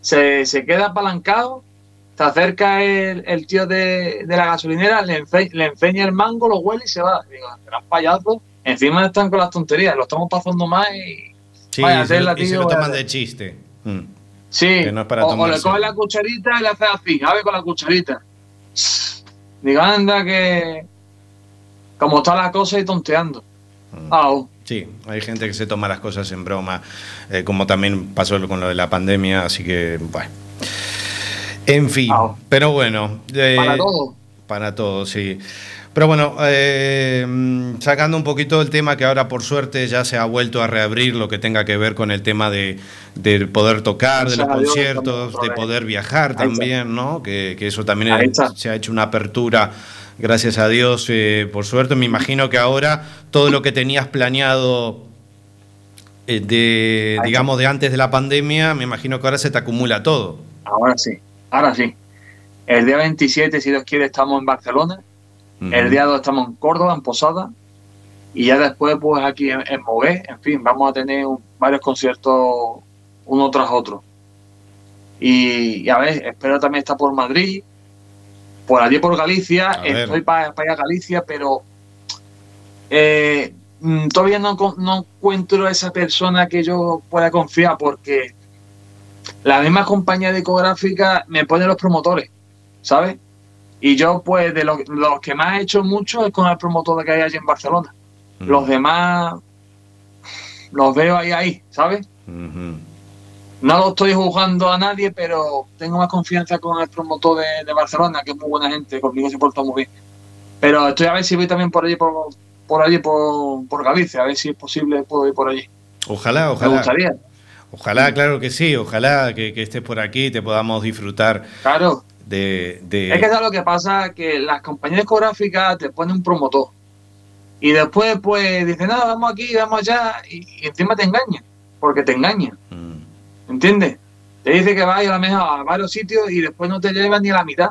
[SPEAKER 2] se, se queda apalancado, se acerca el, el tío de, de la gasolinera, le, enfe- le enseña el mango, lo huele y se va. Digo, gran payaso. Encima están con las tonterías, lo estamos pasando más y.
[SPEAKER 1] Sí,
[SPEAKER 2] vaya
[SPEAKER 1] y se, y se lo toman de chiste. Mm.
[SPEAKER 2] Sí,
[SPEAKER 1] Que no es para
[SPEAKER 2] o, o le coge la cucharita y le hace así, a ver con la cucharita. Digo, anda que. Como está la cosa y tonteando.
[SPEAKER 1] Mm.
[SPEAKER 2] Au.
[SPEAKER 1] Sí, hay gente que se toma las cosas en broma, eh, como también pasó con lo de la pandemia, así que, bueno. En fin, pero bueno. eh,
[SPEAKER 2] Para todo.
[SPEAKER 1] Para todo, sí. Pero bueno, eh, sacando un poquito el tema que ahora por suerte ya se ha vuelto a reabrir lo que tenga que ver con el tema de, de poder tocar, de los conciertos, de poder viajar también, ¿no? Que, que eso también es- se ha hecho una apertura, gracias a Dios, eh, por suerte. Me imagino que ahora todo lo que tenías planeado eh, de, digamos, de antes de la pandemia, me imagino que ahora se te acumula todo.
[SPEAKER 2] Ahora sí, ahora sí. El día 27, si Dios quiere, estamos en Barcelona. El día 2 estamos en Córdoba, en Posada. Y ya después, pues aquí en, en Mogué, en fin, vamos a tener un- varios conciertos uno tras otro. Y, y a ver, espero también estar por Madrid, por allí por Galicia.
[SPEAKER 1] A.
[SPEAKER 2] Estoy para ir a Galicia, pero eh, mm, todavía no, no encuentro esa persona que yo pueda confiar porque la misma compañía discográfica me pone los promotores, ¿sabes? Y yo, pues, de lo- los que más he hecho mucho es con el promotor que hay allí en Barcelona. Los demás los veo ahí, ahí, ¿sabes? No lo estoy juzgando a nadie, pero tengo más confianza con el promotor de, de Barcelona, que es muy buena gente, conmigo se porta muy bien. Pero estoy a ver si voy también por allí, por, por allí, por, por Galicia, a ver si es posible, puedo ir por allí.
[SPEAKER 1] Ojalá,
[SPEAKER 2] Me
[SPEAKER 1] ojalá.
[SPEAKER 2] gustaría.
[SPEAKER 1] Ojalá, claro que sí. Ojalá que, que estés por aquí y te podamos disfrutar
[SPEAKER 2] Claro.
[SPEAKER 1] De. de-
[SPEAKER 2] Es que ¿sabes lo que pasa? Que las compañías discográficas te ponen un promotor. Y después, pues, dicen, no, vamos aquí, vamos allá. Y, y encima te engañan. Porque te engañan.
[SPEAKER 1] Mm,
[SPEAKER 2] ¿Entiendes? Te dice que vaya a la mejor a varios sitios y después no te llevan ni a la mitad.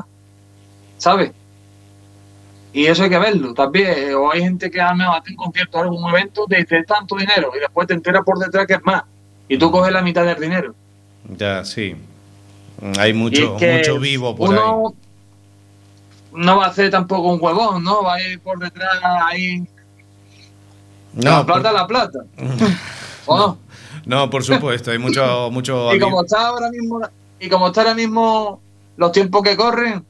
[SPEAKER 2] ¿Sabes? Y eso hay que verlo también. Eh, O hay gente que a lo mejor hace un concierto o algún evento, te dice tanto dinero y después te enteras por detrás que es más. Y tú coges la mitad del dinero.
[SPEAKER 1] Ya, sí. Hay mucho,
[SPEAKER 2] es que
[SPEAKER 1] mucho vivo por ahí.
[SPEAKER 2] uno no va a hacer tampoco un huevón, ¿no? Va a ir por detrás ahí. la
[SPEAKER 1] No,
[SPEAKER 2] plata,
[SPEAKER 1] por,
[SPEAKER 2] la plata. ¿O no?
[SPEAKER 1] no, por supuesto. Hay mucho, mucho.
[SPEAKER 2] Y como está ahora mismo, y como está ahora mismo los tiempos que corren,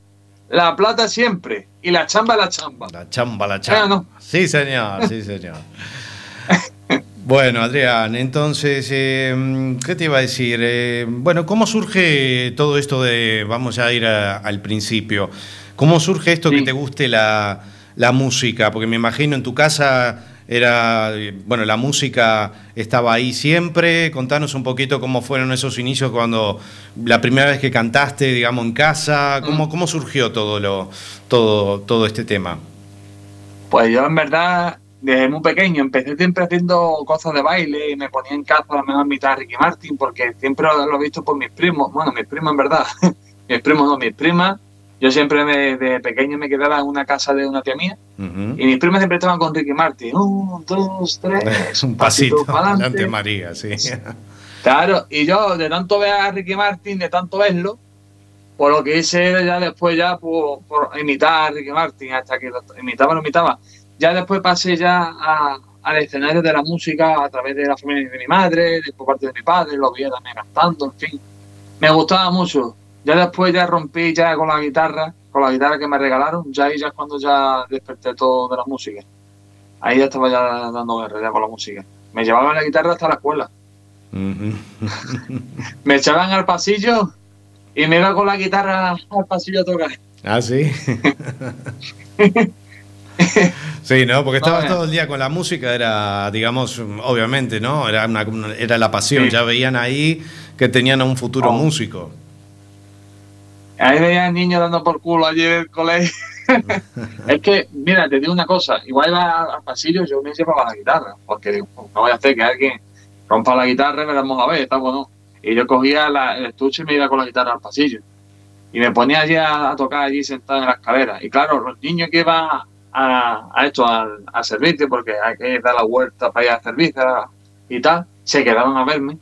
[SPEAKER 2] la plata siempre. Y la chamba, la chamba.
[SPEAKER 1] La chamba, la
[SPEAKER 2] Ah,
[SPEAKER 1] chamba.
[SPEAKER 2] no.
[SPEAKER 1] Sí, señor, sí, señor. Bueno, Adrián, entonces, eh, ¿qué te iba a decir? Eh, bueno, ¿cómo surge todo esto de, vamos a ir a- al principio, ¿cómo surge esto que te guste la, la música? Porque me imagino en tu casa era, bueno, la música estaba ahí siempre. Contanos un poquito cómo fueron esos inicios cuando la primera vez que cantaste, digamos, en casa, cómo, cómo surgió todo, lo, todo, todo este tema.
[SPEAKER 2] Pues yo en verdad, desde muy pequeño, empecé siempre haciendo cosas de baile y me ponía en casa a la mejor mitad de Ricky Martin porque siempre lo he visto por mis primos. Bueno, mis primos en verdad. mis primos no, mis primas. Yo siempre me- de pequeño me quedaba en una casa de una tía mía y mis primas siempre estaban con Ricky Martin. Un, dos, tres.
[SPEAKER 1] Es un pasito adelante, María, sí.
[SPEAKER 2] Claro, y yo de tanto ver a Ricky Martin, de tanto verlo, por lo que hice era ya después ya por, por imitar a Ricky Martin, hasta que lo imitaba, lo imitaba. Ya después pasé ya a- al escenario de la música a través de la familia de mi madre, de por parte de mi padre, lo veía también cantando, en fin. Me gustaba mucho. Ya después ya rompí ya con la guitarra, con la guitarra que me regalaron, ya ahí ya es cuando ya desperté todo de la música. Ahí ya estaba ya dando guerra ya con la música. Me llevaban la guitarra hasta la escuela me echaban al pasillo y me iba con la guitarra al pasillo a tocar.
[SPEAKER 1] Ah, sí. Sí, ¿no? Porque estabas
[SPEAKER 2] Bueno.
[SPEAKER 1] todo el día con la música, era, digamos, obviamente, ¿no? Era, una, era la pasión,
[SPEAKER 2] Sí.
[SPEAKER 1] ya veían ahí que tenían a un futuro
[SPEAKER 2] Oh.
[SPEAKER 1] músico.
[SPEAKER 2] Ahí veía niños dando por culo allí en el colegio. es que, mira, te digo una cosa, igual iba al pasillo yo me llevaba la guitarra, porque digo, no voy a hacer que alguien rompa la guitarra y me vamos a ver, está bueno. Y yo cogía la- el estuche y me iba con la guitarra al pasillo. Y me ponía allí a, a tocar allí sentado en la escalera. Y claro, los niños que iban a, a esto, al, al servicio, porque hay que dar la vuelta para ir al servicio y tal, se quedaban a verme.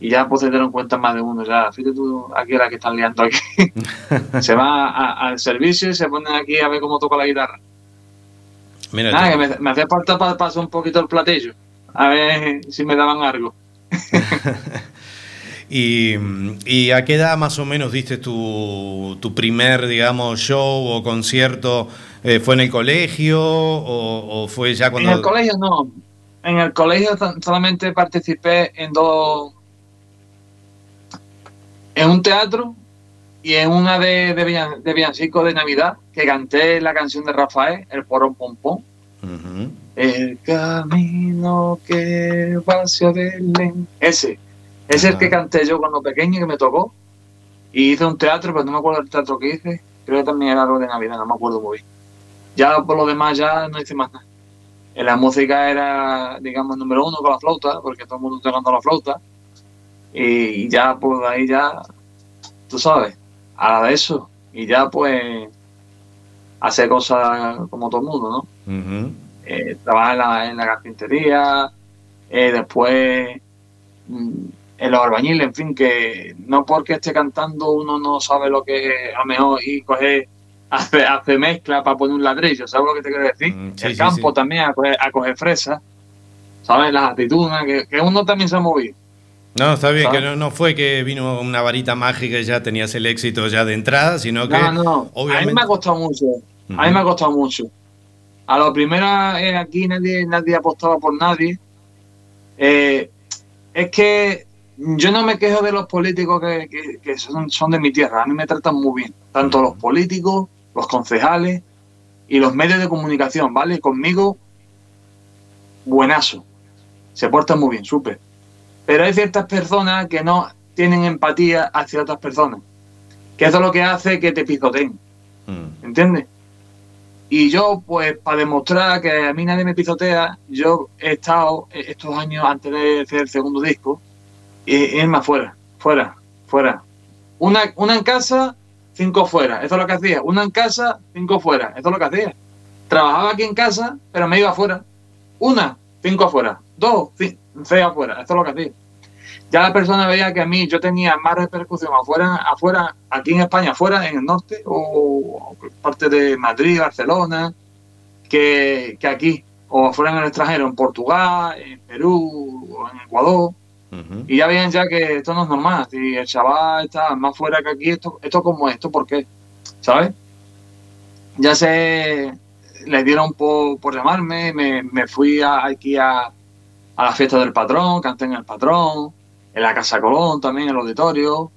[SPEAKER 2] Y ya pues se dieron cuenta más de uno, ya, fíjate tú, aquí la que están liando aquí. se va a- al servicio y se ponen aquí a ver cómo toca la guitarra.
[SPEAKER 1] Mira,
[SPEAKER 2] Nada, que me, me hacía falta para pasar un poquito el platillo. A ver si me daban algo.
[SPEAKER 1] y, y a qué edad más o menos diste tu, tu primer, digamos, show o concierto? Eh, ¿Fue en el colegio o, o fue ya cuando...?
[SPEAKER 2] En el colegio no. En el colegio solamente participé en dos. En un teatro y en una de, de, villan- de villancico de Navidad, que canté la canción de Rafael, El Porón Pompón.
[SPEAKER 1] Ujú.
[SPEAKER 2] El camino que va hacia Belén. Ese. Es el que canté yo cuando pequeño que me tocó. Y hice un teatro, pero no me acuerdo el teatro que hice. Creo que también era algo de Navidad, no me acuerdo muy bien. Ya por lo demás ya no hice más nada. En la música era, digamos, número uno con la flauta, porque todo el mundo tocando la flauta. Y ya, pues ahí ya, tú sabes, a la de eso. Y ya, pues, hacer cosas como todo el mundo, ¿no?
[SPEAKER 1] Ujú.
[SPEAKER 2] eh, trabajar en la, en la carpintería, eh, después mm, los albañiles, en fin, que no porque esté cantando uno no sabe lo que es a lo mejor y coger, hace, hace mezcla para poner un ladrillo, ¿sabes lo que te quiero decir?
[SPEAKER 1] Mm, sí,
[SPEAKER 2] el
[SPEAKER 1] sí,
[SPEAKER 2] campo
[SPEAKER 1] sí.
[SPEAKER 2] también a coger, a coger fresas, ¿sabes? Las aceitunas, que, que uno también se ha movido.
[SPEAKER 1] No, está bien,
[SPEAKER 2] ¿sabes?
[SPEAKER 1] que no, no fue que vino una varita mágica y ya tenías el éxito ya de entrada, sino que
[SPEAKER 2] No, no, a mí me ha costado mucho. A mí me ha costado mucho. A lo primero eh, aquí nadie, nadie apostaba por nadie. Eh, es que yo no me quejo de los políticos que, que- que son, son de mi tierra. A mí me tratan muy bien. Tanto los políticos, los concejales y los medios de comunicación, ¿vale? Conmigo, buenazo. se portan muy bien, súper. Pero hay ciertas personas que no tienen empatía hacia otras personas. Que eso es lo que hace que te pisoteen.
[SPEAKER 1] Mm.
[SPEAKER 2] ¿Entiendes? Y yo, pues, para demostrar que a mí nadie me pisotea, yo he estado estos años antes de hacer el segundo disco, y irme afuera, fuera, fuera. Una, una en casa, cinco fuera. Eso es lo que hacía. Una en casa, cinco fuera. Eso es lo que hacía. Trabajaba aquí en casa, pero me iba afuera. Una, cinco afuera. Dos, ci- seis afuera. Eso es lo que hacía. Ya la persona veía que a mí yo tenía más repercusión afuera, afuera, aquí en España, afuera, en el norte, o parte de Madrid, Barcelona, que, que aquí, o afuera en el extranjero, en Portugal, en Perú, o en Ecuador. Y ya ven ya que esto no es normal. Si el chaval está más fuera que aquí, esto, esto como esto, ¿por qué? ¿Sabes? Ya se le dieron por, por llamarme, me, me fui a- aquí a, a la fiesta del patrón, canté en el patrón, en la Casa Colón también, en el auditorio,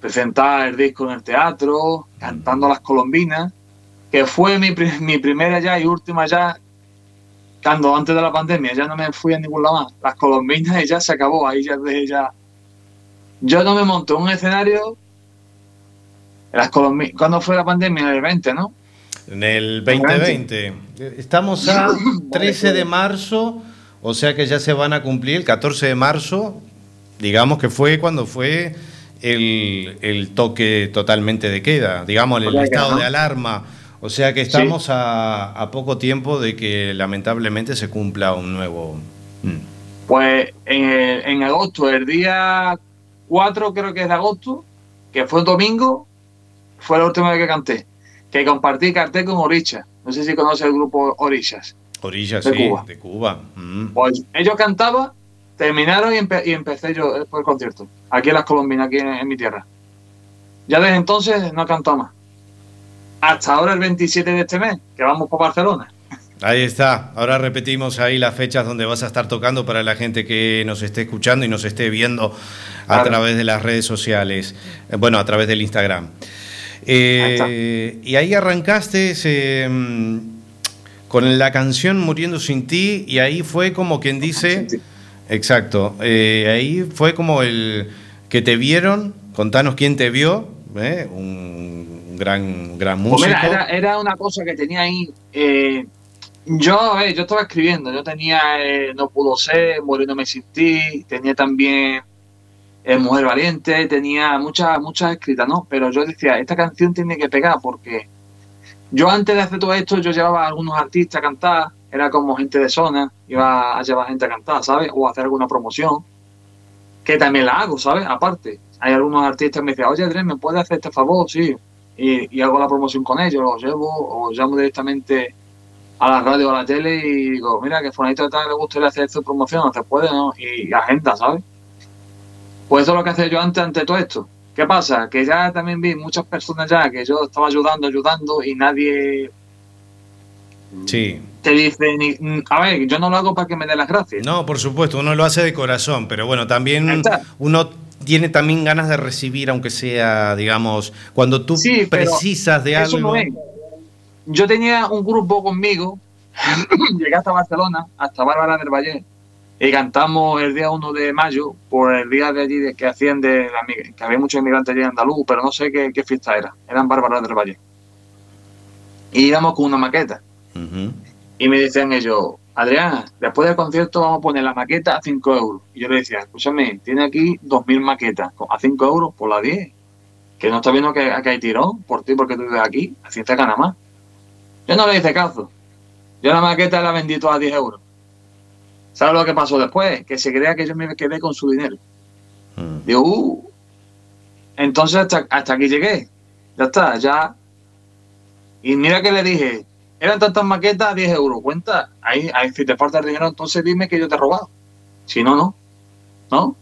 [SPEAKER 2] presentar el disco en el teatro, cantando las colombinas, que fue mi, mi primera ya y última ya cuando antes de la pandemia ya no me fui a ningún lado más. Las colombinas y ya se acabó, ahí ya dejé ya. Yo no me monté un escenario. Las colombinas, ¿cuándo fue la pandemia? En el 20, ¿no?
[SPEAKER 1] En el 2020. Estamos a 13 de marzo, o sea que ya se van a cumplir el 14 de marzo, digamos que fue cuando fue el, el toque totalmente de queda, digamos el estado de alarma. O sea que estamos a, a poco tiempo de que lamentablemente se cumpla un nuevo... Mm.
[SPEAKER 2] Pues en, en agosto, el día 4 creo que es de agosto, que fue un domingo, fue la última vez que canté. Que compartí cartel con Oricha. No sé si conoce el grupo Orishas.
[SPEAKER 1] Orillas,
[SPEAKER 2] De
[SPEAKER 1] sí,
[SPEAKER 2] Cuba.
[SPEAKER 1] de Cuba. Mm.
[SPEAKER 2] Pues ellos cantaban, terminaron y, empe- y empecé yo después el concierto. Aquí en las Colombinas, aquí en, en mi tierra. Ya desde entonces no he cantado más. Hasta ahora el 27 de este mes, que vamos por Barcelona.
[SPEAKER 1] Ahí está. Ahora repetimos ahí las fechas donde vas a estar tocando para la gente que nos esté escuchando y nos esté viendo a través de las redes sociales. Eh, Bueno, a través del Instagram. Eh, y ahí arrancaste eh, con la canción Muriendo sin ti y ahí fue como quien dice... Exacto. eh, ahí fue como el que te vieron. Contanos quién te vio. ¿eh? Un gran, gran
[SPEAKER 2] Pues
[SPEAKER 1] músico.
[SPEAKER 2] mira, era, era una cosa que tenía ahí. eh, yo, yo estaba escribiendo. Yo tenía eh, No pudo ser, Muriéndome sin ti. Tenía también eh, Mujer Valiente. Tenía muchas, muchas escritas, ¿no? Pero yo decía, esta canción tiene que pegar porque yo antes de hacer todo esto, yo llevaba a algunos artistas a cantar. Era como gente de zona. Iba a llevar gente a cantar, ¿sabes? O a hacer alguna promoción. Que también la hago, ¿sabes? Aparte. Hay algunos artistas que me dicen, oye, Andrés, ¿me puedes hacer este favor? Sí y, y hago la promoción con ellos, los llevo o llamo directamente a la radio o a la tele y digo, mira, que Fonadito de tal le gustaría hacer esta promoción, se puede, ¿no? Y agenda, ¿sabes? Pues eso es lo que hacía yo antes ante todo esto. ¿Qué pasa? Que ya también vi muchas personas ya que yo estaba ayudando, ayudando y nadie
[SPEAKER 1] Sí.
[SPEAKER 2] Te dice, ni, a ver, yo no lo hago para que me dé las gracias.
[SPEAKER 1] No, por supuesto, uno lo hace de corazón, pero bueno, también uno tiene también ganas de recibir, aunque sea, digamos, cuando tú
[SPEAKER 2] Sí,
[SPEAKER 1] precisas de
[SPEAKER 2] Eso
[SPEAKER 1] algo.
[SPEAKER 2] no es. Yo tenía un grupo conmigo, llegué hasta Barcelona, hasta Bárbara del Valle, y cantamos el día 1 de mayo, por el día de allí de que hacían de la que había muchos inmigrantes allí en andaluz, pero no sé qué, qué fiesta era, eran Bárbara del Valle. Y íbamos con una maqueta,
[SPEAKER 1] Ujú.
[SPEAKER 2] Y me decían ellos, Adrián, después del concierto vamos a poner la maqueta a 5 euros. Y yo le decía, escúchame, tiene aquí 2.000 maquetas, a 5 euros por la 10. Que no está viendo que, que hay tirón por ti porque tú vives aquí, así te gana más. Yo no le hice caso. Yo la maqueta la vendí toda a 10 euros. ¿Sabes lo que pasó después? Que se crea que yo me quedé con su dinero.
[SPEAKER 1] Mm.
[SPEAKER 2] Digo, uh. Entonces hasta, hasta aquí llegué. Ya está, ya. Y mira que le dije, eran tantas maquetas, 10 euros. Cuenta, ahí, ahí si te falta el dinero, entonces dime que yo te he robado. Si no, no. ¿No?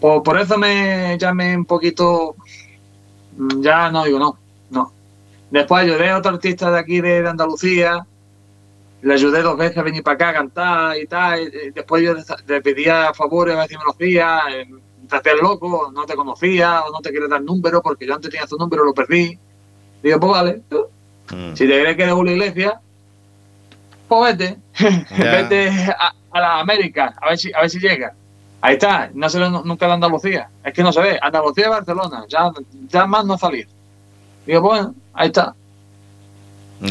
[SPEAKER 2] Pues por eso me llamé un poquito. mm, Ya no digo no, no. Después ayudé a otro artista de aquí de, de Andalucía. Le ayudé dos veces a venir para acá a cantar y tal. después yo le pedía favores a ver si me lo hacía. eh, Te hacías loco, no te conocía o no te quieres dar número porque yo antes tenía su número lo perdí. Digo, pues vale.
[SPEAKER 1] Mm.
[SPEAKER 2] Si te crees que eres una iglesia, pues vete. Vete a, a las Américas, a ver si, a ver si llega. Ahí está, no se ve nu- nunca de Andalucía. Es que no se ve. Andalucía y Barcelona, ya, ya más no salir. Digo, bueno, ahí está.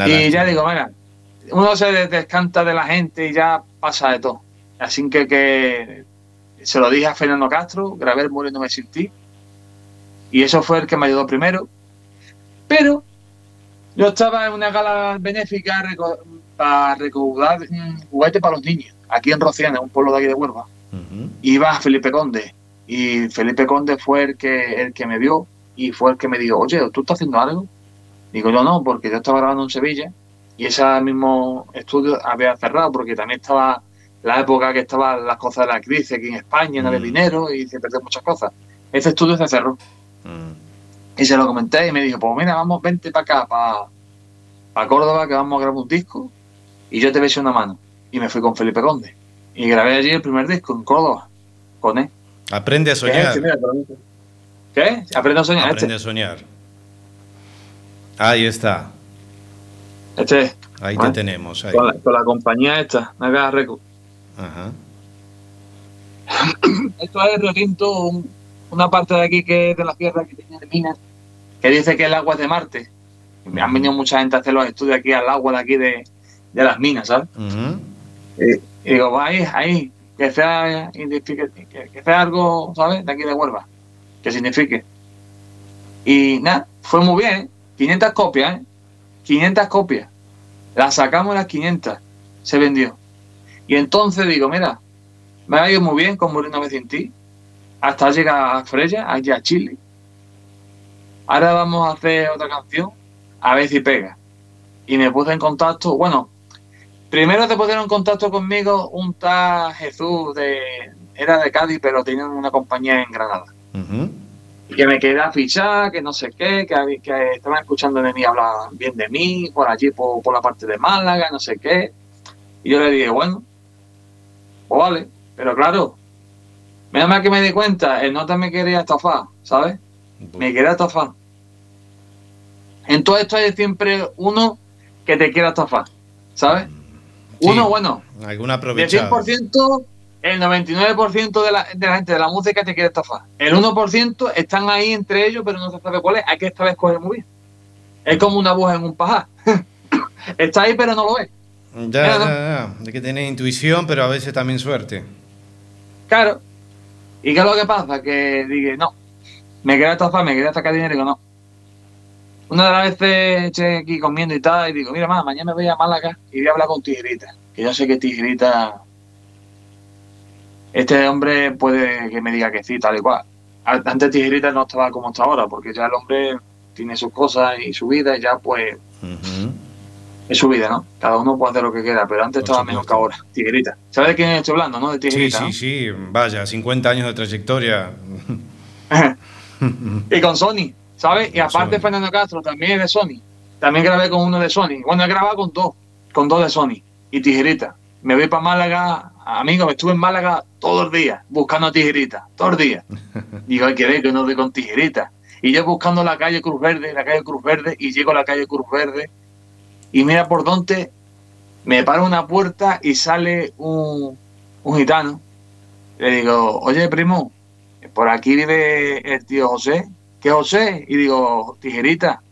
[SPEAKER 2] Y ya digo, mira, uno se des- descanta de la gente y ya pasa de todo. Así que, que se lo dije a Fernando Castro, grabé el Muriéndome sin ti. Y eso fue el que me ayudó primero. Pero yo estaba en una gala benéfica para recaudar juguetes para los niños, aquí en Rociana, un pueblo de aquí de Huelva.
[SPEAKER 1] Ujú.
[SPEAKER 2] Iba Felipe Conde. Y Felipe Conde fue el que, el que me vio y fue el que me dijo, oye, ¿tú estás haciendo algo? Digo, yo no, porque yo estaba grabando en Sevilla y ese mismo estudio había cerrado porque también estaba la época que estaban las cosas de la crisis aquí en España, no había
[SPEAKER 1] Mm.
[SPEAKER 2] dinero y se perdió muchas cosas. Ese estudio se cerró.
[SPEAKER 1] Mm.
[SPEAKER 2] Y se lo comenté y me dijo, pues mira, vamos, vente para acá, para Córdoba, que vamos a grabar un disco y yo te besé una mano. Y me fui con Felipe Conde. Y grabé allí el primer disco en Córdoba, con él.
[SPEAKER 1] Aprende a
[SPEAKER 2] ¿Qué es
[SPEAKER 1] soñar.
[SPEAKER 2] este? Mira. ¿Qué? Aprendo a soñar.
[SPEAKER 1] Aprende a soñar. Ahí está.
[SPEAKER 2] Este, este
[SPEAKER 1] Ahí
[SPEAKER 2] Ah.
[SPEAKER 1] te tenemos. ahí.
[SPEAKER 2] con, la, con la compañía esta, Naga Record.
[SPEAKER 1] Ajá.
[SPEAKER 2] Esto es Río Tinto, un- una parte de aquí que es de la tierra que tiene de minas, que dice que el agua es de Marte. Me han venido mucha gente a hacer los estudios aquí al agua de aquí de, de las minas, ¿sabes? Y digo, va ahí, ahí, que sea, que, que sea algo, ¿sabes? De aquí de Huelva, que signifique. Y nada, fue muy bien, ¿eh? 500 copias, ¿eh? 500 copias. Las sacamos las 500, se vendió. Y entonces digo, mira, me ha ido muy bien con Morir una vez sin ti, hasta llegar a Freya, allá a Chile. Ahora vamos a hacer otra canción, a ver si pega. Y me puse en contacto, bueno, Primero se pusieron en contacto conmigo un tal Jesús de era de Cádiz, pero tenía una compañía en Granada. Y que me quería fichar, que no sé qué, que, estaban escuchando de mí hablar bien de mí, por allí, por, por la parte de Málaga, no sé qué. Y yo le dije, bueno, pues vale, pero claro, menos mal que me di cuenta, el nota me quería estafar, ¿sabes? Me quería estafar. En todo esto hay siempre uno que te quiera estafar, ¿sabes?
[SPEAKER 1] Sí.
[SPEAKER 2] Uno, bueno,
[SPEAKER 1] Algún
[SPEAKER 2] del
[SPEAKER 1] aprovechado.
[SPEAKER 2] 100%, el 99% de la, de la gente de la música te quiere estafar. El 1% están ahí entre ellos, pero no se sabe cuál es. Hay que esta vez coger muy bien. Es como una aguja en un pajar. Está ahí, pero no lo ves.
[SPEAKER 1] Ya, ya, ya. Hay que tener intuición, pero a veces también suerte.
[SPEAKER 2] Claro. ¿Y qué es lo que pasa? Que dije, no, me quería estafar, me quería sacar dinero y digo, no. Una de las veces eché aquí comiendo y tal, y digo, mira, mamá, mañana me voy a Málaga y voy a hablar con Tijerita. Que yo sé que Tijerita, este hombre puede que me diga que sí, tal y cual. Antes Tijerita no estaba como está ahora, porque ya el hombre tiene sus cosas y su vida y ya pues es su vida, ¿no? Cada uno puede hacer lo que quiera, pero antes estaba mejor que ahora. Tijerita. ¿Sabes de quién estoy hablando, no? De
[SPEAKER 1] Sí,
[SPEAKER 2] Tijerita,
[SPEAKER 1] sí,
[SPEAKER 2] ¿no?
[SPEAKER 1] sí. Vaya, 50 años de trayectoria.
[SPEAKER 2] y con Sony, ¿sabes? Y aparte
[SPEAKER 1] Sony.
[SPEAKER 2] Fernando Castro también es de Sony. También grabé con uno de Sony. Bueno, he grabado con dos, con dos de Sony y tijerita. Me voy para Málaga, amigo, me estuve en Málaga todos los días buscando tijerita, todos los días. Digo, hay que ver que no doy con tijerita. Y yo buscando la calle Cruz Verde, la calle Cruz Verde, y llego a la calle Cruz Verde, y mira por dónde me paro una puerta y sale un, un gitano. Le digo, oye, primo, por aquí vive el tío José. ¿Qué José? Y digo, tijerita.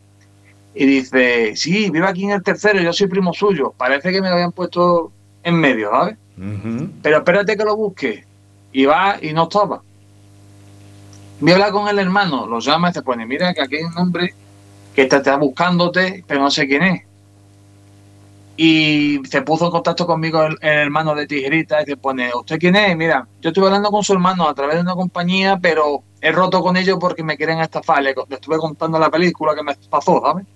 [SPEAKER 2] Y dice, sí, vive aquí en el tercero, yo soy primo suyo. Parece que me lo habían puesto en medio, ¿sabes? Pero espérate que lo busque. Y va y no estaba. Voy a hablar con el hermano, lo llama y se pone, mira que aquí hay un hombre que está, está buscándote, pero no sé quién es. Y se puso en contacto conmigo el, el hermano de Tijerita y se pone, ¿usted quién es? Mira, yo estuve hablando con su hermano a través de una compañía, pero he roto con ellos porque me quieren estafar. Le, estuve contando la película que me pasó, ¿sabes?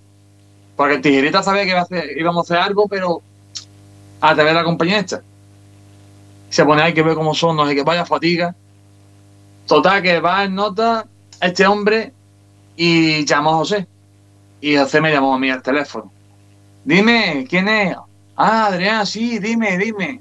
[SPEAKER 2] Porque el Tijerita sabía que iba a hacer- íbamos a hacer algo, pero a través de la compañía esta se pone hay que ver cómo son, no sé qué, vaya fatiga. Total, que va en nota este hombre y llamó a José. Y José me llamó a mí al teléfono. Dime, ¿quién es? Ah, Adrián, sí, dime, dime.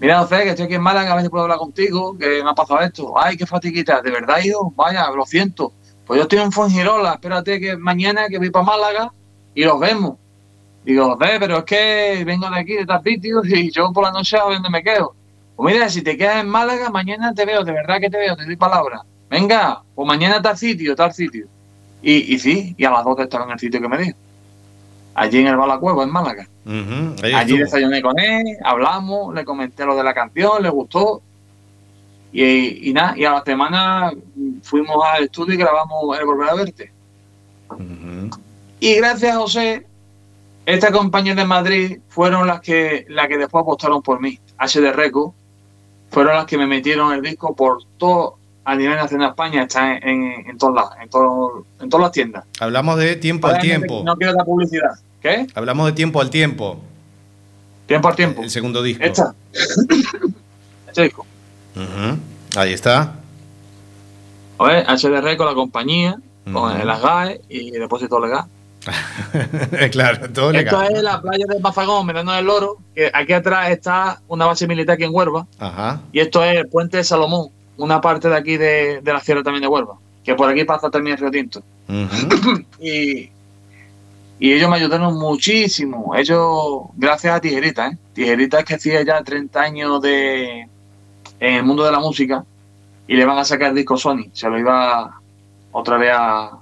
[SPEAKER 2] Mira, José, que estoy aquí en Málaga, a si puedo hablar contigo, que me ha pasado esto. Ay, qué fatiguita, ¿de verdad, hijo? Vaya, lo siento. Pues yo estoy en Fuengirola, espérate que mañana que voy para Málaga y los vemos. Digo, José, pero es que vengo de aquí, de tal sitio, y yo por la noche a dónde me quedo. Pues mira, si te quedas en Málaga, mañana te veo, de verdad que te veo, te doy palabra. Venga, pues mañana tal sitio, tal sitio. Y, y sí, y a las dos estaba en el sitio que me dijo. Allí en el Balacuevo, en Málaga. Allí
[SPEAKER 1] estuvo.
[SPEAKER 2] desayuné con él, hablamos, le comenté lo de la canción, le gustó. Y, y nada, y a la semana fuimos al estudio y grabamos El Volver a Verte. Y gracias a José, estas compañías de Madrid fueron las que, las que después apostaron por mí. HD Records fueron las que me metieron el disco por todo, a nivel nacional de España, está en, en, en todas las, en, todo- en todas las tiendas.
[SPEAKER 1] Hablamos de tiempo al tiempo.
[SPEAKER 2] No quiero dar publicidad. ¿Qué?
[SPEAKER 1] Hablamos de tiempo al tiempo.
[SPEAKER 2] Tiempo al tiempo.
[SPEAKER 1] El segundo disco.
[SPEAKER 2] Esta. este disco.
[SPEAKER 1] Ahí está.
[SPEAKER 2] A ver, HDR con la compañía, con
[SPEAKER 1] Ujú.
[SPEAKER 2] las GAE y depósito legal.
[SPEAKER 1] claro, todo
[SPEAKER 2] Esto
[SPEAKER 1] legal.
[SPEAKER 2] es la playa de Mazagón, Mirando del Loro, que aquí atrás está una base militar aquí en Huelva,
[SPEAKER 1] Ajá.
[SPEAKER 2] y esto es el puente de Salomón, una parte de aquí de, de la sierra también de Huelva, que por aquí pasa también el Río Tinto.
[SPEAKER 1] Ujú.
[SPEAKER 2] Y, y ellos me ayudaron muchísimo, ellos, gracias a Tijerita, ¿eh? Tijerita es que hacía ya 30 años de en el mundo de la música, y le van a sacar disco Sony, se lo iba otra vez a,